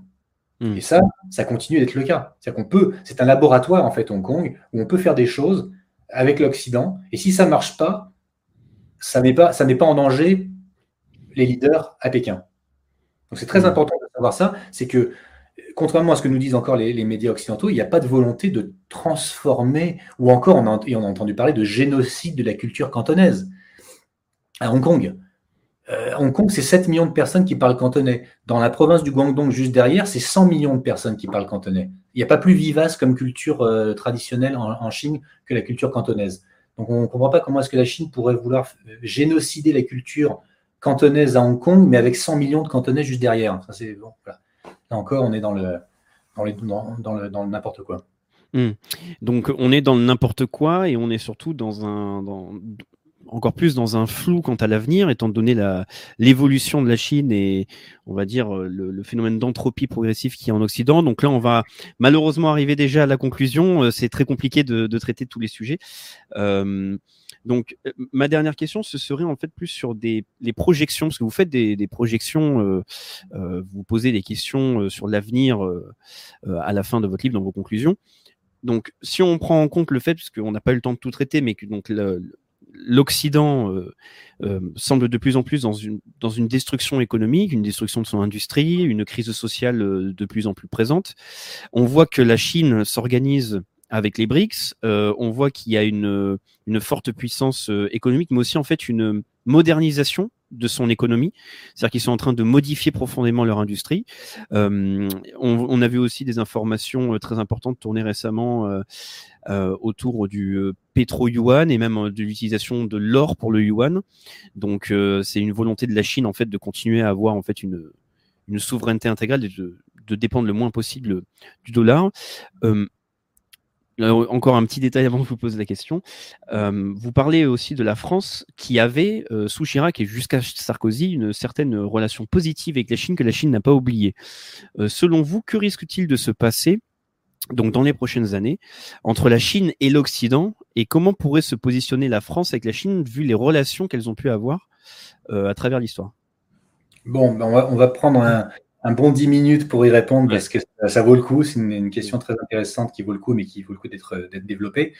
Hmm. Et ça, ça continue d'être le cas. C'est qu'on peut, c'est un laboratoire en fait Hong Kong où on peut faire des choses avec l'Occident. Et si ça ne marche pas, ça ne met, pas, pas en danger les leaders à Pékin. Donc c'est très mmh. important de savoir ça, c'est que contrairement à ce que nous disent encore les, médias occidentaux, il n'y a pas de volonté de transformer, ou encore on a, on a entendu parler de génocide de la culture cantonaise à Hong Kong. Euh, Hong Kong, c'est 7 millions de personnes qui parlent cantonais. Dans la province du Guangdong, juste derrière, c'est 100 millions de personnes qui parlent cantonais. Il n'y a pas plus vivace comme culture euh, traditionnelle en, Chine que la culture cantonaise. Donc on ne comprend pas comment est-ce que la Chine pourrait vouloir génocider la culture cantonaise à Hong Kong, mais avec 100 millions de cantonais juste derrière. Là encore, on est dans le, dans, le, dans le n'importe quoi. Hmm. Donc on est dans le n'importe quoi et on est surtout dans un, encore plus dans un flou quant à l'avenir, étant donné l'évolution de la Chine et on va dire euh, le, phénomène d'entropie progressive qui est en Occident. Donc là, on va malheureusement arriver déjà à la conclusion. Euh, c'est très compliqué de, traiter tous les sujets. Euh, donc, ma dernière question, ce serait en fait plus sur des, les projections, parce que vous faites des, projections, vous posez des questions sur l'avenir à la fin de votre livre dans vos conclusions. Donc, si on prend en compte le fait, puisqu'on n'a pas eu le temps de tout traiter, mais que donc le, l'Occident euh, euh, semble de plus en plus dans une, destruction économique, une destruction de son industrie, une crise sociale euh, de plus en plus présente. On voit que la Chine s'organise avec les BRICS. on voit qu'il y a une forte puissance économique, mais aussi en fait une modernisation de son économie. C'est-à-dire qu'ils sont en train de modifier profondément leur industrie. on, on, a vu aussi des informations très importantes tourner récemment euh, autour du euh, pétro-yuan et même euh, de l'utilisation de l'or pour le yuan. Donc c'est une volonté de la Chine en fait de continuer à avoir en fait une, une souveraineté intégrale et de, de dépendre le moins possible du dollar. Encore un petit détail avant que je vous pose la question. vous parlez aussi de la France qui avait, sous Chirac et jusqu'à Sarkozy, une certaine relation positive avec la Chine que la Chine n'a pas oubliée. selon vous, que risque-t-il de se passer donc dans les prochaines années, entre la Chine et l'Occident, et comment pourrait se positionner la France avec la Chine, vu les relations qu'elles ont pu avoir euh, à travers l'histoire? Bon, ben, on, va, prendre un, bon 10 minutes pour y répondre, parce que ça, vaut le coup, c'est une, question très intéressante qui vaut le coup, mais qui vaut le coup d'être développée.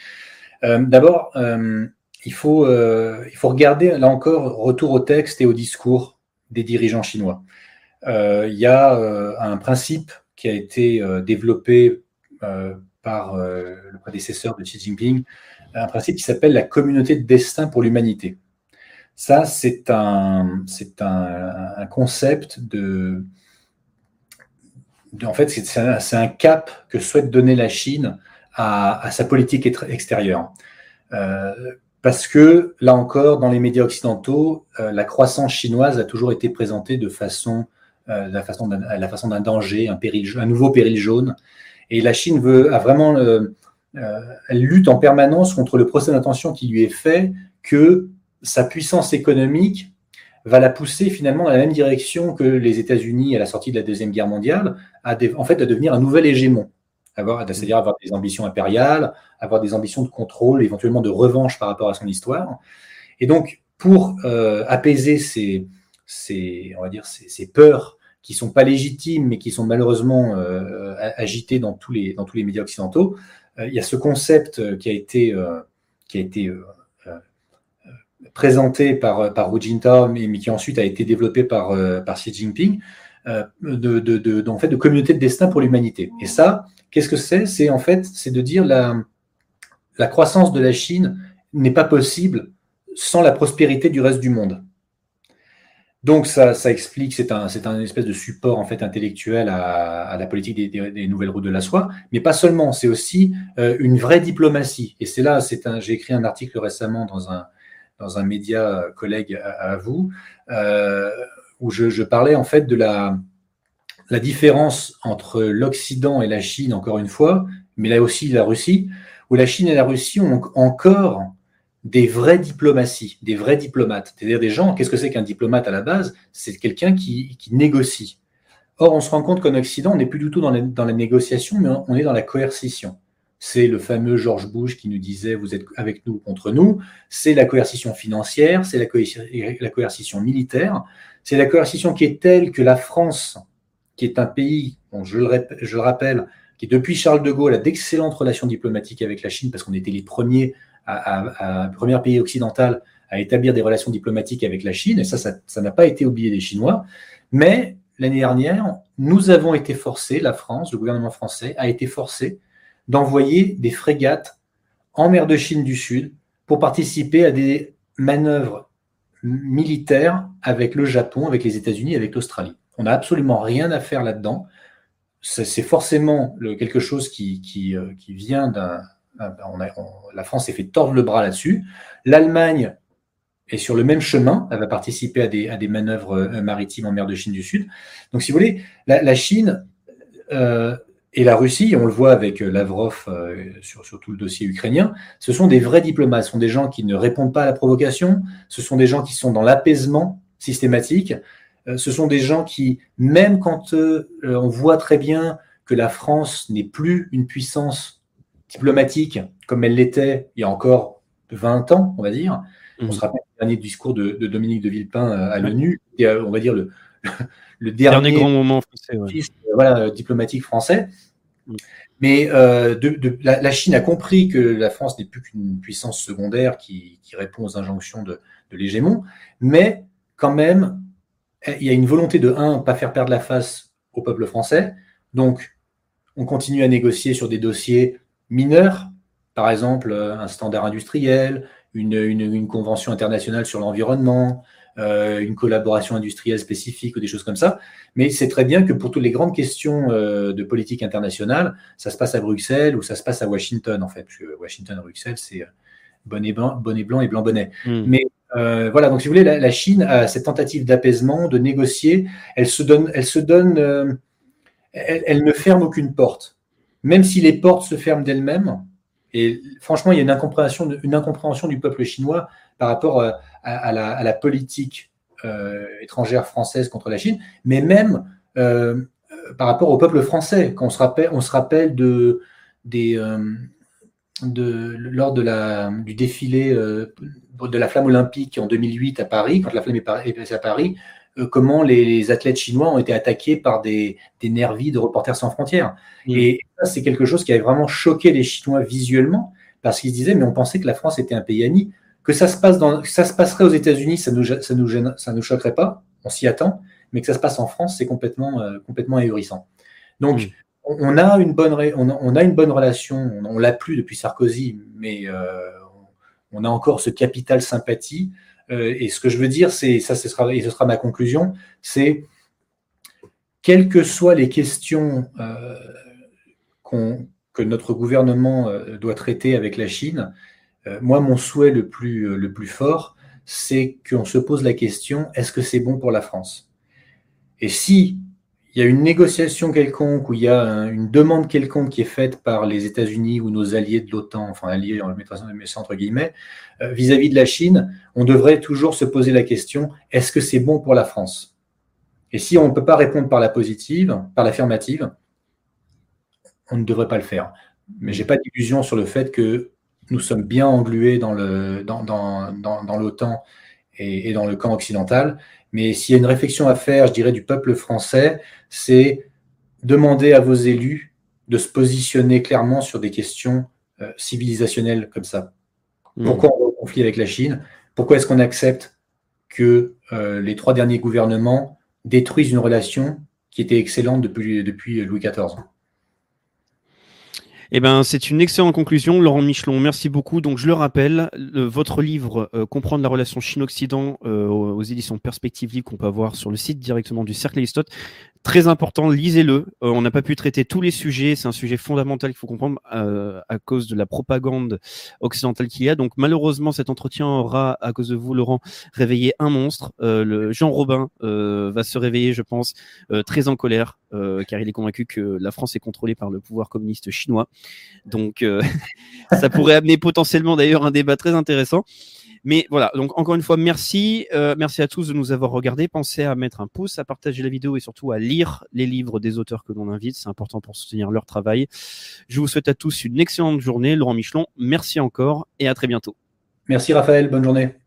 Euh, d'abord, euh, il, faut, il faut regarder, là encore, retour au texte et au discours des dirigeants chinois. Il y a un principe qui a été développé euh, par euh, le prédécesseur de Xi Jinping, un principe qui s'appelle la communauté de destin pour l'humanité. Ça, c'est un, c'est un, concept de, en fait, c'est un, cap que souhaite donner la Chine à, sa politique extérieure. Euh, parce que, là encore, dans les médias occidentaux, la croissance chinoise a toujours été présentée de façon, d'un, la façon d'un danger, un, un nouveau péril jaune. Et la Chine veut, a vraiment, euh, euh, elle lutte en permanence contre le procès d'intention qui lui est fait que sa puissance économique va la pousser finalement dans la même direction que les États-Unis à la sortie de la Deuxième Guerre mondiale, à en fait à devenir un nouvel hégémon, c'est-à-dire avoir des ambitions impériales, avoir des ambitions de contrôle, éventuellement de revanche par rapport à son histoire. Et donc, pour euh, apaiser ces, on va dire, ces, peurs qui sont pas légitimes, mais qui sont malheureusement euh, agités dans tous les dans tous les médias occidentaux. Euh, il y a ce concept euh, qui a été qui a été présenté par par Hu Jintao, mais, qui ensuite a été développé par par Xi Jinping, de, de, en fait, de communauté de destin pour l'humanité. Et ça, qu'est-ce que c'est? C'est en fait, c'est de dire la, la croissance de la Chine n'est pas possible sans la prospérité du reste du monde. Donc ça, ça explique, c'est un, c'est un espèce de support en fait intellectuel à, la politique des, nouvelles routes de la soie, mais pas seulement, c'est aussi euh, une vraie diplomatie. Et c'est là, c'est un, j'ai écrit un article récemment dans un dans un média collègue à, vous, euh, où je, parlais en fait de la différence entre l'Occident et la Chine, encore une fois, mais là aussi la Russie, où la Chine et la Russie ont encore des vraies diplomaties, des vrais diplomates. C'est-à-dire des gens, qu'est-ce que c'est qu'un diplomate à la base? C'est quelqu'un qui, négocie. Or, on se rend compte qu'en Occident, on n'est plus du tout dans la, négociation, mais on est dans la coercition. C'est le fameux George Bush qui nous disait vous êtes avec nous contre nous. C'est la coercition financière, c'est la, coercition militaire, c'est la coercition qui est telle que la France, qui est un pays, je, le rappelle, qui depuis Charles de Gaulle a d'excellentes relations diplomatiques avec la Chine parce qu'on était les premiers premier pays occidental à établir des relations diplomatiques avec la Chine, et ça, ça n'a pas été oublié des Chinois. Mais l'année dernière, nous avons été forcés, la France, le gouvernement français, a été forcé d'envoyer des frégates en mer de Chine du Sud pour participer à des manœuvres militaires avec le Japon, avec les États-Unis, avec l'Australie. On n'a absolument rien à faire là-dedans. C'est forcément quelque chose qui, qui euh, vient d'un ben, la France s'est fait tordre le bras là-dessus. L'Allemagne est sur le même chemin. Elle va participer à des, à des, manœuvres euh, maritimes en mer de Chine du Sud. Donc, si vous voulez, la, Chine euh, et la Russie, on le voit avec euh, Lavrov sur, sur, tout le dossier ukrainien, ce sont des vrais diplomates. Ce sont des gens qui ne répondent pas à la provocation. Ce sont des gens qui sont dans l'apaisement systématique. ce sont des gens qui, même quand on voit très bien que la France n'est plus une puissance diplomatique comme elle l'était il y a encore 20 ans, on va dire. On mhm. se rappelle le dernier discours de, Dominique de Villepin euh, à l'ONU, euh, on va dire le, [laughs] le dernier, grand moment français, euh, voilà, diplomatique français. Mhm. Mais de, la, Chine a compris que la France n'est plus qu'une puissance secondaire qui, répond aux injonctions de, de l'hégémon, mais quand même, il y a une volonté de, un, pas faire perdre la face au peuple français. Donc, on continue à négocier sur des dossiers mineurs, par exemple euh, un standard industriel, une, convention internationale sur l'environnement, euh, une collaboration industrielle spécifique ou des choses comme ça. Mais c'est très bien que pour toutes les grandes questions euh, de politique internationale, ça se passe à Bruxelles ou ça se passe à Washington, en fait, parce que Washington et Bruxelles, c'est bonnet blanc, bonnet blanc et blanc bonnet. Hmm. Mais voilà, donc si vous voulez, la, Chine a cette tentative d'apaisement, de négocier, elle se donne, elle se donne, elle, ne ferme aucune porte même si les portes se ferment d'elles-mêmes, et franchement, il y a une incompréhension, du peuple chinois par rapport euh, à, la, politique euh, étrangère française contre la Chine, mais même euh, par rapport au peuple français. Quand on se rappelle, lors de la, du défilé de la flamme olympique en 2008 à Paris, quand la flamme est passée à Paris, comment les, athlètes chinois ont été attaqués par des, des nervis de Reporters sans frontières. Mm. Et ça, c'est quelque chose qui avait vraiment choqué les Chinois visuellement, parce qu'ils se disaient, mais on pensait que la France était un pays ami. Que ça se, passe dans, ça se passerait aux États-Unis, ça nous, ça, nous ça nous choquerait pas, on s'y attend, mais que ça se passe en France, c'est complètement, euh, complètement ahurissant. Donc, mm. on, a une bonne, on, a, une bonne relation, on, l'a plus depuis Sarkozy, mais euh, on a encore ce capital sympathie. Euh, et ce que je veux dire, c'est, ça ce sera, et ce sera ma conclusion, c'est quelles que soient les questions euh, que notre gouvernement euh, doit traiter avec la Chine, moi, mon souhait le plus, le plus fort, c'est qu'on se pose la question, est-ce que c'est bon pour la France? Et si il y a une négociation quelconque ou il y a une demande quelconque qui est faite par les États-Unis ou nos alliés de l'OTAN, enfin alliés, en le mettant entre guillemets, euh, vis-à-vis de la Chine, on devrait toujours se poser la question est-ce que c'est bon pour la France? Et si on ne peut pas répondre par la positive, par l'affirmative, on ne devrait pas le faire. Mais je n'ai pas d'illusion sur le fait que nous sommes bien englués dans l'OTAN et dans le camp occidental mais s'il y a une réflexion à faire, je dirais, du peuple français, c'est demander à vos élus de se positionner clairement sur des questions euh, civilisationnelles comme ça. Mmh. Pourquoi on va au conflit avec la Chine? Pourquoi est-ce qu'on accepte que euh, les trois derniers gouvernements détruisent une relation qui était excellente depuis, depuis Louis XIV. Eh ben, c'est une excellente conclusion, Laurent Michelon. Merci beaucoup. Donc, je le rappelle, votre livre euh, Comprendre la relation Chine-Occident euh, aux, éditions Perspective Livre qu'on peut avoir sur le site directement du Cercle Aristote. Très important, lisez-le. Euh, on n'a pas pu traiter tous les sujets. C'est un sujet fondamental qu'il faut comprendre euh, à cause de la propagande occidentale qu'il y a. Donc malheureusement, cet entretien aura, à cause de vous, Laurent, réveillé un monstre. Euh, le Jean Robin va se réveiller, je pense, très en colère, car il est convaincu que la France est contrôlée par le pouvoir communiste chinois. Donc [laughs] ça pourrait amener potentiellement d'ailleurs un débat très intéressant. Mais voilà, donc encore une fois, merci. Euh, merci à tous de nous avoir regardés. Pensez à mettre un pouce, à partager la vidéo et surtout à lire les livres des auteurs que l'on invite. C'est important pour soutenir leur travail. Je vous souhaite à tous une excellente journée. Laurent Michelon, merci encore et à très bientôt. Merci Raphaël, bonne journée.